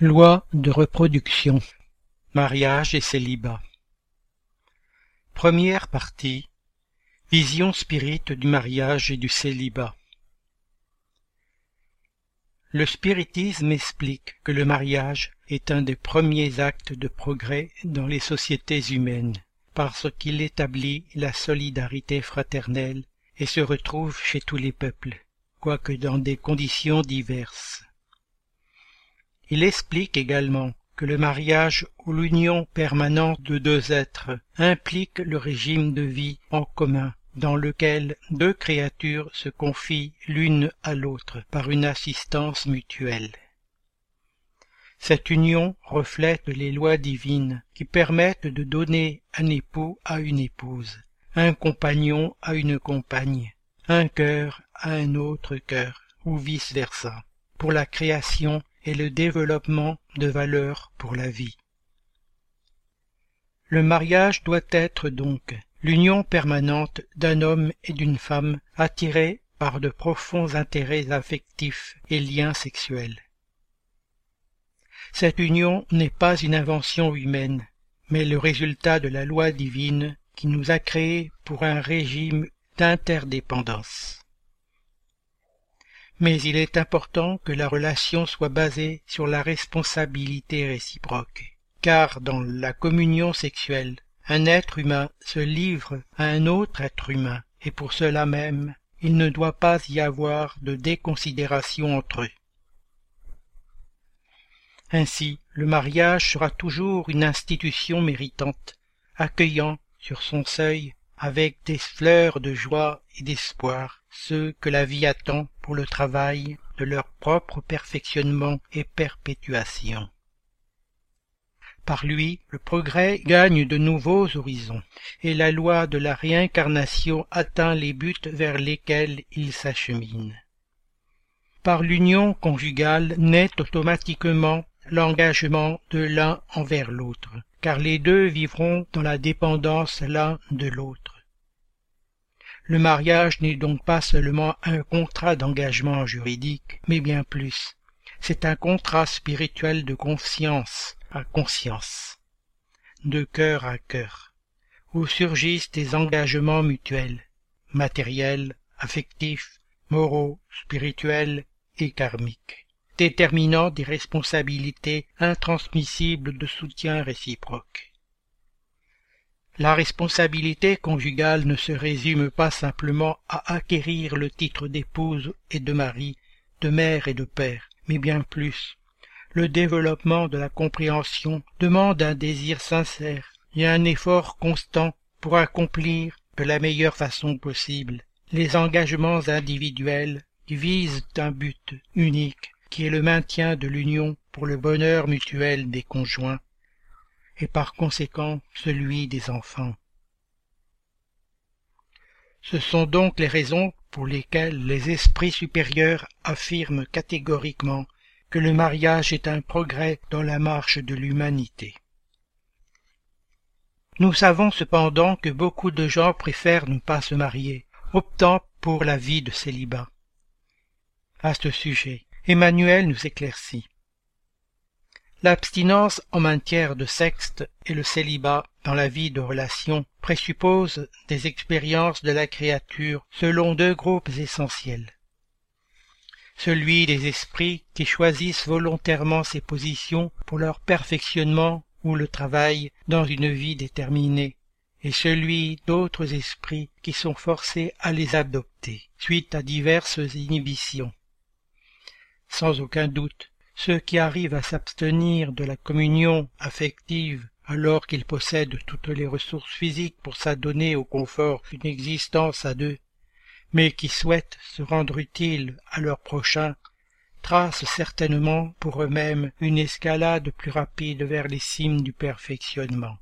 Loi de reproduction. Mariage et célibat. Première partie. Vision spirite du mariage et du célibat. Le spiritisme explique que le mariage est un des premiers actes de progrès dans les sociétés humaines, parce qu'il établit la solidarité fraternelle et se retrouve chez tous les peuples, quoique dans des conditions diverses. Il explique également que le mariage ou l'union permanente de deux êtres implique le régime de vie en commun dans lequel deux créatures se confient l'une à l'autre par une assistance mutuelle. Cette union reflète les lois divines qui permettent de donner un époux à une épouse, un compagnon à une compagne, un cœur à un autre cœur, ou vice-versa, pour la création et le développement de valeurs pour la vie. Le mariage doit être donc l'union permanente d'un homme et d'une femme attirés par de profonds intérêts affectifs et liens sexuels. Cette union n'est pas une invention humaine, mais le résultat de la loi divine qui nous a créés pour un régime d'interdépendance mais il est important que la relation soit basée sur la responsabilité réciproque, car dans la communion sexuelle, un être humain se livre à un autre être humain, et pour cela même, il ne doit pas y avoir de déconsidération entre eux. Ainsi, le mariage sera toujours une institution méritante, accueillant sur son seuil, avec des fleurs de joie et d'espoir, ceux que la vie attend pour le travail de leur propre perfectionnement et perpétuation. Par lui, le progrès gagne de nouveaux horizons, et la loi de la réincarnation atteint les buts vers lesquels il s'achemine. Par l'union conjugale naît automatiquement l'engagement de l'un envers l'autre, car les deux vivront dans la dépendance l'un de l'autre. Le mariage n'est donc pas seulement un contrat d'engagement juridique, mais bien plus. C'est un contrat spirituel de conscience conscience, de cœur à cœur, où surgissent des engagements mutuels, matériels, affectifs, moraux, spirituels et karmiques, déterminant des responsabilités intransmissibles de soutien réciproque. La responsabilité conjugale ne se résume pas simplement à acquérir le titre d'épouse et de mari, de mère et de père, mais bien plus. Le développement de la compréhension demande un désir sincère et un effort constant pour accomplir de la meilleure façon possible les engagements individuels qui visent un but unique qui est le maintien de l'union pour le bonheur mutuel des conjoints et par conséquent celui des enfants. Ce sont donc les raisons pour lesquelles les esprits supérieurs affirment catégoriquement que le mariage est un progrès dans la marche de l'humanité. Nous savons cependant que beaucoup de gens préfèrent ne pas se marier, optant pour la vie de célibat. À ce sujet, Emmanuel nous éclaircit. L'abstinence en matière de sexe et le célibat dans la vie de relation présupposent des expériences de la créature selon deux groupes essentiels. Celui des esprits qui choisissent volontairement ces positions pour leur perfectionnement ou le travail dans une vie déterminée, et celui d'autres esprits qui sont forcés à les adopter, suite à diverses inhibitions. Sans aucun doute, ceux qui arrivent à s'abstenir de la communion affective alors qu'ils possèdent toutes les ressources physiques pour s'adonner au confort d'une existence à deux, mais qui souhaitent se rendre utiles à leur prochain, tracent certainement pour eux-mêmes une escalade plus rapide vers les cimes du perfectionnement.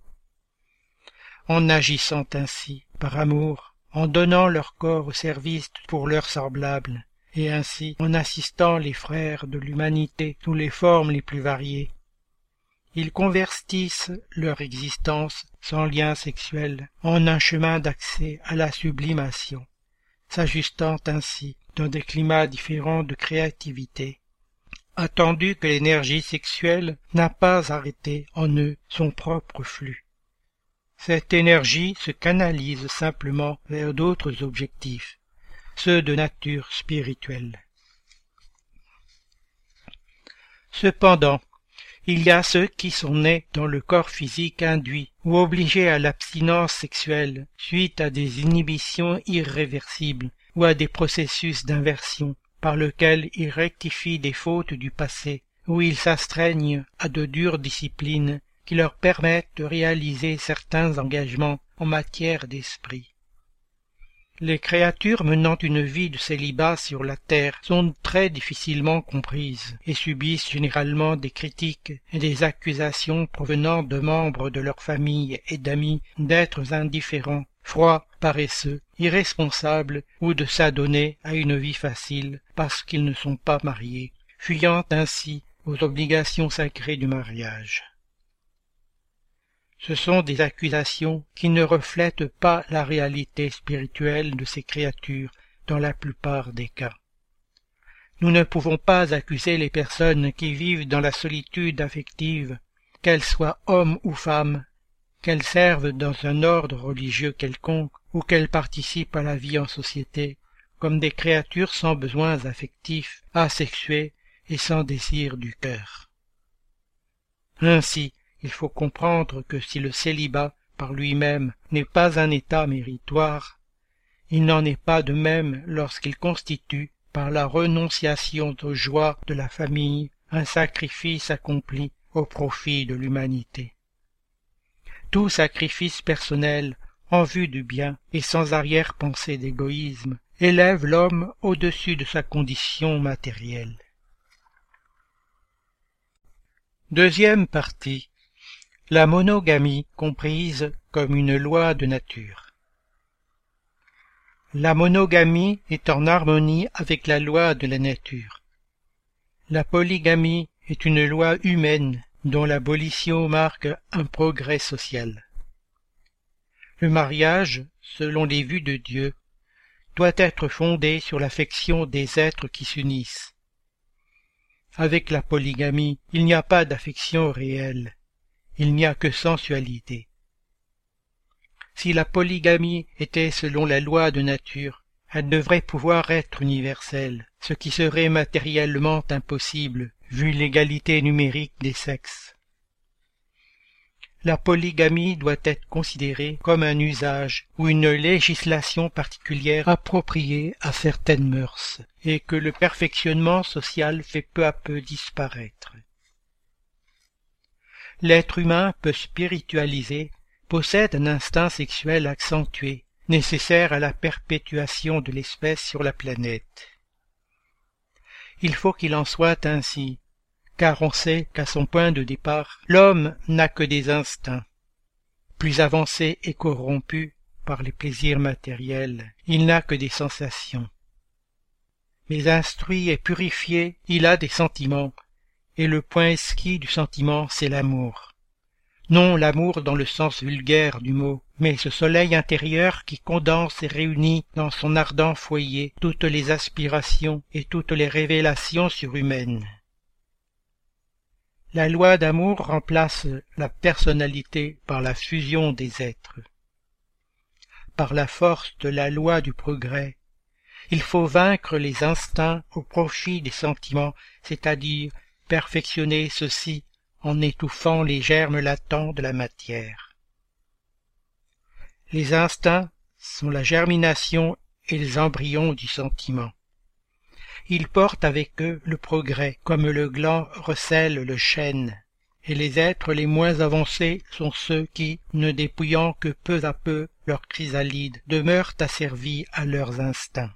En agissant ainsi, par amour, en donnant leur corps au service pour leurs semblables, et ainsi en assistant les frères de l'humanité sous les formes les plus variées. Ils convertissent leur existence sans lien sexuel en un chemin d'accès à la sublimation, s'ajustant ainsi dans des climats différents de créativité, attendu que l'énergie sexuelle n'a pas arrêté en eux son propre flux. Cette énergie se canalise simplement vers d'autres objectifs, ceux de nature spirituelle. Cependant, il y a ceux qui sont nés dans le corps physique induit ou obligés à l'abstinence sexuelle suite à des inhibitions irréversibles ou à des processus d'inversion par lesquels ils rectifient des fautes du passé ou ils s'astreignent à de dures disciplines qui leur permettent de réaliser certains engagements en matière d'esprit. Les créatures menant une vie de célibat sur la terre sont très difficilement comprises et subissent généralement des critiques et des accusations provenant de membres de leur famille et d'amis d'êtres indifférents, froids, paresseux, irresponsables ou de s'adonner à une vie facile parce qu'ils ne sont pas mariés, fuyant ainsi aux obligations sacrées du mariage ce sont des accusations qui ne reflètent pas la réalité spirituelle de ces créatures dans la plupart des cas. Nous ne pouvons pas accuser les personnes qui vivent dans la solitude affective, qu'elles soient hommes ou femmes, qu'elles servent dans un ordre religieux quelconque ou qu'elles participent à la vie en société, comme des créatures sans besoins affectifs, asexuées et sans désir du cœur. Ainsi, il faut comprendre que si le célibat par lui-même n'est pas un état méritoire, il n'en est pas de même lorsqu'il constitue, par la renonciation aux joies de la famille, un sacrifice accompli au profit de l'humanité. Tout sacrifice personnel en vue du bien et sans arrière-pensée d'égoïsme élève l'homme au-dessus de sa condition matérielle. Deuxième partie la monogamie comprise comme une loi de nature. La monogamie est en harmonie avec la loi de la nature. La polygamie est une loi humaine dont l'abolition marque un progrès social. Le mariage, selon les vues de Dieu, doit être fondé sur l'affection des êtres qui s'unissent. Avec la polygamie, il n'y a pas d'affection réelle, il n'y a que sensualité. Si la polygamie était selon la loi de nature, elle devrait pouvoir être universelle, ce qui serait matériellement impossible vu l'égalité numérique des sexes. La polygamie doit être considérée comme un usage ou une législation particulière appropriée à certaines mœurs et que le perfectionnement social fait peu à peu disparaître. L'être humain peut spiritualiser, possède un instinct sexuel accentué, nécessaire à la perpétuation de l'espèce sur la planète. Il faut qu'il en soit ainsi, car on sait qu'à son point de départ, l'homme n'a que des instincts. Plus avancé et corrompu par les plaisirs matériels, il n'a que des sensations. Mais instruit et purifié, il a des sentiments, et le point esquis du sentiment, c'est l'amour. Non l'amour dans le sens vulgaire du mot, mais ce soleil intérieur qui condense et réunit dans son ardent foyer toutes les aspirations et toutes les révélations surhumaines. La loi d'amour remplace la personnalité par la fusion des êtres. Par la force de la loi du progrès, il faut vaincre les instincts au profit des sentiments, c'est-à-dire perfectionner ceux-ci en étouffant les germes latents de la matière. Les instincts sont la germination et les embryons du sentiment. Ils portent avec eux le progrès, comme le gland recèle le chêne, et les êtres les moins avancés sont ceux qui, ne dépouillant que peu à peu leur chrysalide, demeurent asservis à leurs instincts.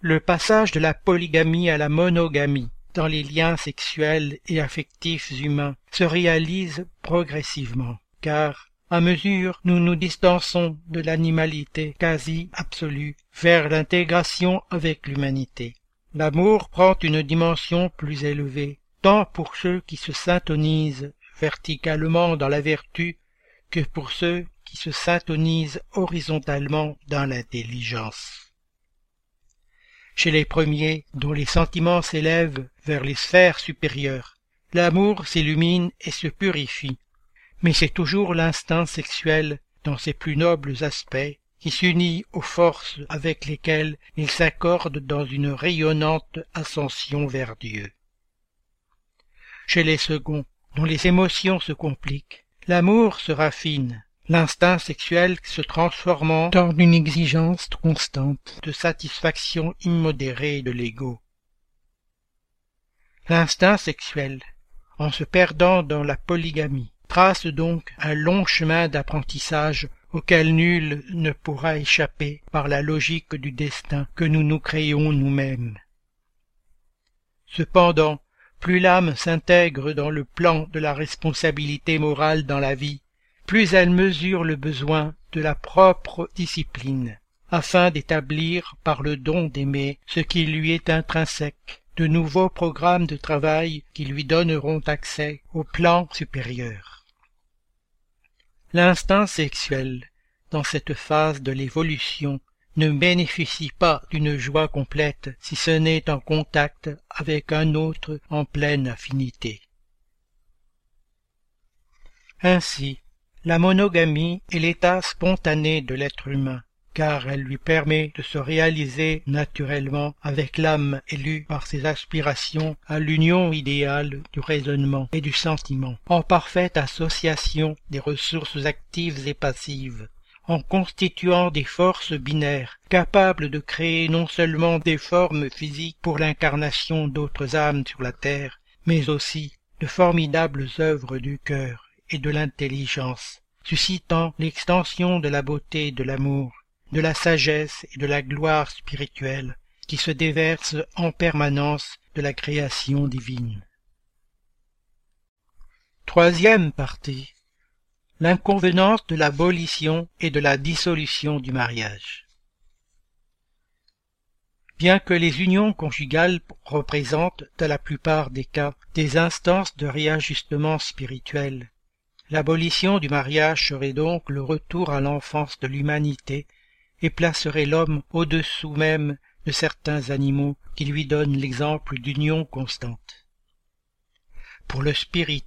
Le passage de la polygamie à la monogamie dans les liens sexuels et affectifs humains se réalise progressivement, car à mesure nous nous distançons de l'animalité quasi absolue vers l'intégration avec l'humanité. L'amour prend une dimension plus élevée, tant pour ceux qui se syntonisent verticalement dans la vertu que pour ceux qui se syntonisent horizontalement dans l'intelligence. Chez les premiers, dont les sentiments s'élèvent vers les sphères supérieures, l'amour s'illumine et se purifie, mais c'est toujours l'instinct sexuel dans ses plus nobles aspects qui s'unit aux forces avec lesquelles il s'accorde dans une rayonnante ascension vers Dieu. Chez les seconds, dont les émotions se compliquent, l'amour se raffine, l'instinct sexuel se transformant en une exigence constante de satisfaction immodérée de l'ego. L'instinct sexuel, en se perdant dans la polygamie, trace donc un long chemin d'apprentissage auquel nul ne pourra échapper par la logique du destin que nous nous créons nous-mêmes. Cependant, plus l'âme s'intègre dans le plan de la responsabilité morale dans la vie, plus elle mesure le besoin de la propre discipline, afin d'établir par le don d'aimer ce qui lui est intrinsèque, de nouveaux programmes de travail qui lui donneront accès au plan supérieur. L'instinct sexuel, dans cette phase de l'évolution, ne bénéficie pas d'une joie complète si ce n'est en contact avec un autre en pleine affinité. Ainsi, la monogamie est l'état spontané de l'être humain, car elle lui permet de se réaliser naturellement avec l'âme élue par ses aspirations à l'union idéale du raisonnement et du sentiment, en parfaite association des ressources actives et passives, en constituant des forces binaires capables de créer non seulement des formes physiques pour l'incarnation d'autres âmes sur la terre, mais aussi de formidables œuvres du cœur et de l'intelligence, suscitant l'extension de la beauté et de l'amour, de la sagesse et de la gloire spirituelle qui se déversent en permanence de la création divine. Troisième partie. L'inconvenance de l'abolition et de la dissolution du mariage. bien que les unions conjugales représentent, dans la plupart des cas, des instances de réajustement spirituel. L'abolition du mariage serait donc le retour à l'enfance de l'humanité et placerait l'homme au-dessous même de certains animaux qui lui donnent l'exemple d'union constante. Pour le spirit,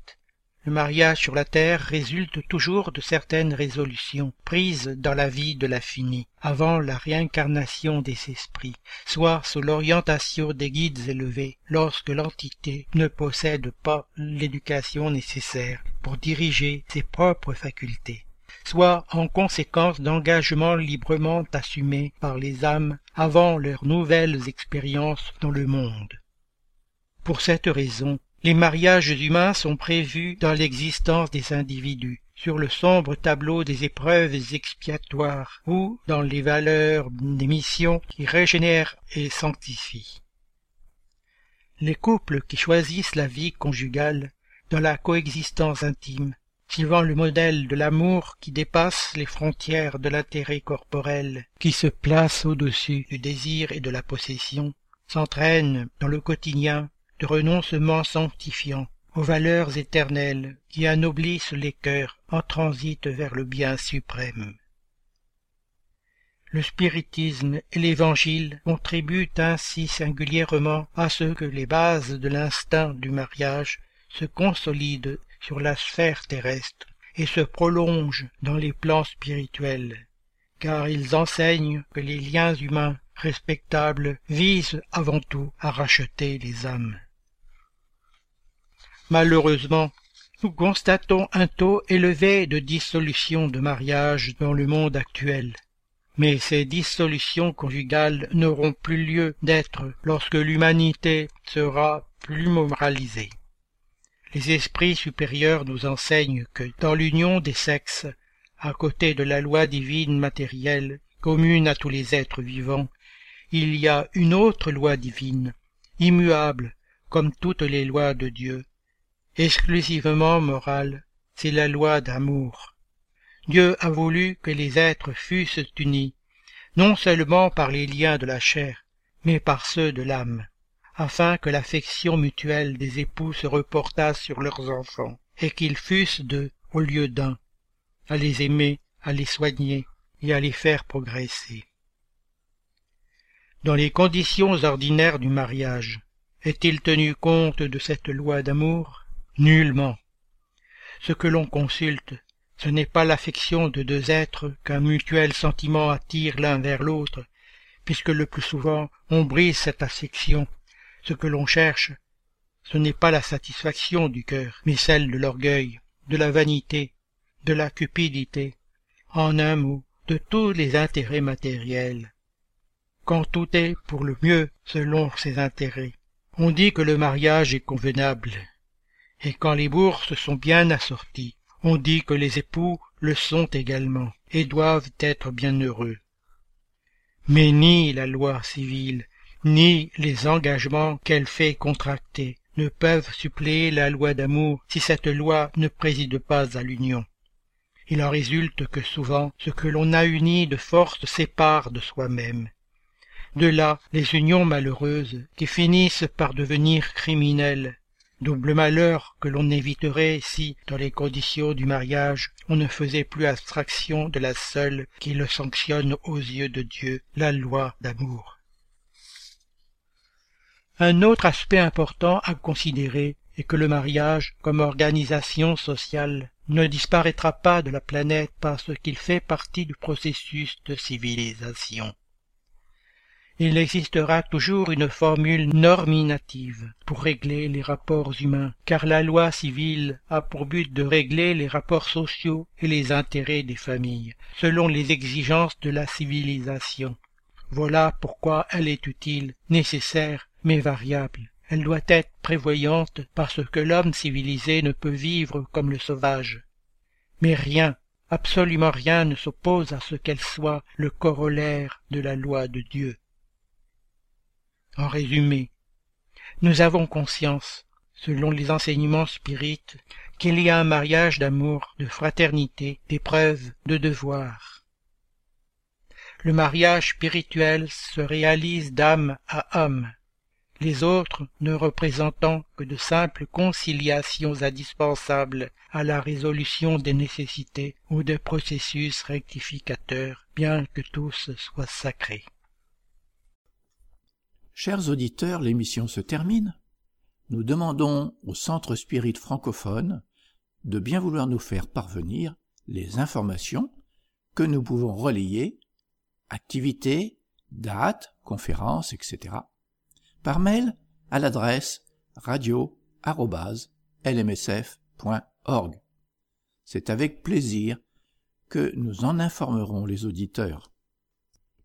le mariage sur la terre résulte toujours de certaines résolutions prises dans la vie de l'infini, avant la réincarnation des esprits, soit sous l'orientation des guides élevés, lorsque l'entité ne possède pas l'éducation nécessaire pour diriger ses propres facultés, soit en conséquence d'engagements librement assumés par les âmes avant leurs nouvelles expériences dans le monde. Pour cette raison, les mariages humains sont prévus dans l'existence des individus, sur le sombre tableau des épreuves expiatoires ou dans les valeurs des missions qui régénèrent et sanctifient. Les couples qui choisissent la vie conjugale dans la coexistence intime, suivant le modèle de l'amour qui dépasse les frontières de l'intérêt corporel, qui se place au-dessus du désir et de la possession, s'entraînent dans le quotidien de renoncement sanctifiant aux valeurs éternelles qui anoblissent les cœurs en transit vers le bien suprême. Le spiritisme et l'évangile contribuent ainsi singulièrement à ce que les bases de l'instinct du mariage se consolident sur la sphère terrestre et se prolongent dans les plans spirituels, car ils enseignent que les liens humains respectables visent avant tout à racheter les âmes. Malheureusement, nous constatons un taux élevé de dissolution de mariage dans le monde actuel. Mais ces dissolutions conjugales n'auront plus lieu d'être lorsque l'humanité sera plus moralisée. Les esprits supérieurs nous enseignent que dans l'union des sexes, à côté de la loi divine matérielle commune à tous les êtres vivants, il y a une autre loi divine, immuable comme toutes les lois de Dieu, exclusivement morale, c'est la loi d'amour. Dieu a voulu que les êtres fussent unis, non seulement par les liens de la chair, mais par ceux de l'âme, afin que l'affection mutuelle des époux se reportât sur leurs enfants, et qu'ils fussent deux au lieu d'un, à les aimer, à les soigner et à les faire progresser. Dans les conditions ordinaires du mariage, est-il tenu compte de cette loi d'amour? Nullement. Ce que l'on consulte, ce n'est pas l'affection de deux êtres qu'un mutuel sentiment attire l'un vers l'autre, puisque le plus souvent on brise cette affection. Ce que l'on cherche, ce n'est pas la satisfaction du cœur, mais celle de l'orgueil, de la vanité, de la cupidité, en un mot, de tous les intérêts matériels. Quand tout est pour le mieux selon ses intérêts, on dit que le mariage est convenable, et quand les bourses sont bien assorties, on dit que les époux le sont également, et doivent être bien heureux. Mais ni la loi civile, ni les engagements qu'elle fait contracter ne peuvent suppléer la loi d'amour si cette loi ne préside pas à l'union. Il en résulte que souvent ce que l'on a uni de force sépare de soi-même. De là les unions malheureuses qui finissent par devenir criminelles double malheur que l'on éviterait si, dans les conditions du mariage, on ne faisait plus abstraction de la seule qui le sanctionne aux yeux de Dieu, la loi d'amour. Un autre aspect important à considérer est que le mariage, comme organisation sociale, ne disparaîtra pas de la planète parce qu'il fait partie du processus de civilisation il existera toujours une formule norminative pour régler les rapports humains, car la loi civile a pour but de régler les rapports sociaux et les intérêts des familles, selon les exigences de la civilisation. Voilà pourquoi elle est utile, nécessaire, mais variable. Elle doit être prévoyante parce que l'homme civilisé ne peut vivre comme le sauvage. Mais rien, absolument rien ne s'oppose à ce qu'elle soit le corollaire de la loi de Dieu. En résumé, nous avons conscience, selon les enseignements spirites, qu'il y a un mariage d'amour, de fraternité, d'épreuve, de devoir. le mariage spirituel se réalise d'âme à âme, les autres ne représentant que de simples conciliations indispensables à la résolution des nécessités ou des processus rectificateurs, bien que tous soient sacrés. Chers auditeurs, l'émission se termine. Nous demandons au Centre Spirit francophone de bien vouloir nous faire parvenir les informations que nous pouvons relayer, activités, dates, conférences, etc., par mail à l'adresse radio.lmsf.org. C'est avec plaisir que nous en informerons les auditeurs.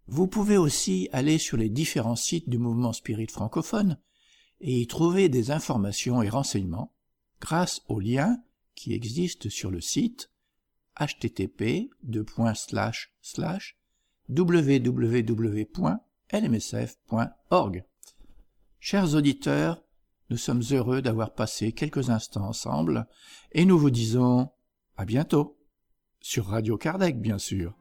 Vous pouvez aussi aller sur les différents sites du mouvement spirit francophone et y trouver des informations et renseignements grâce aux liens qui existent sur le site http www.lmsf.org. Chers auditeurs, nous sommes heureux d'avoir passé quelques instants ensemble et nous vous disons à bientôt sur Radio Kardec bien sûr.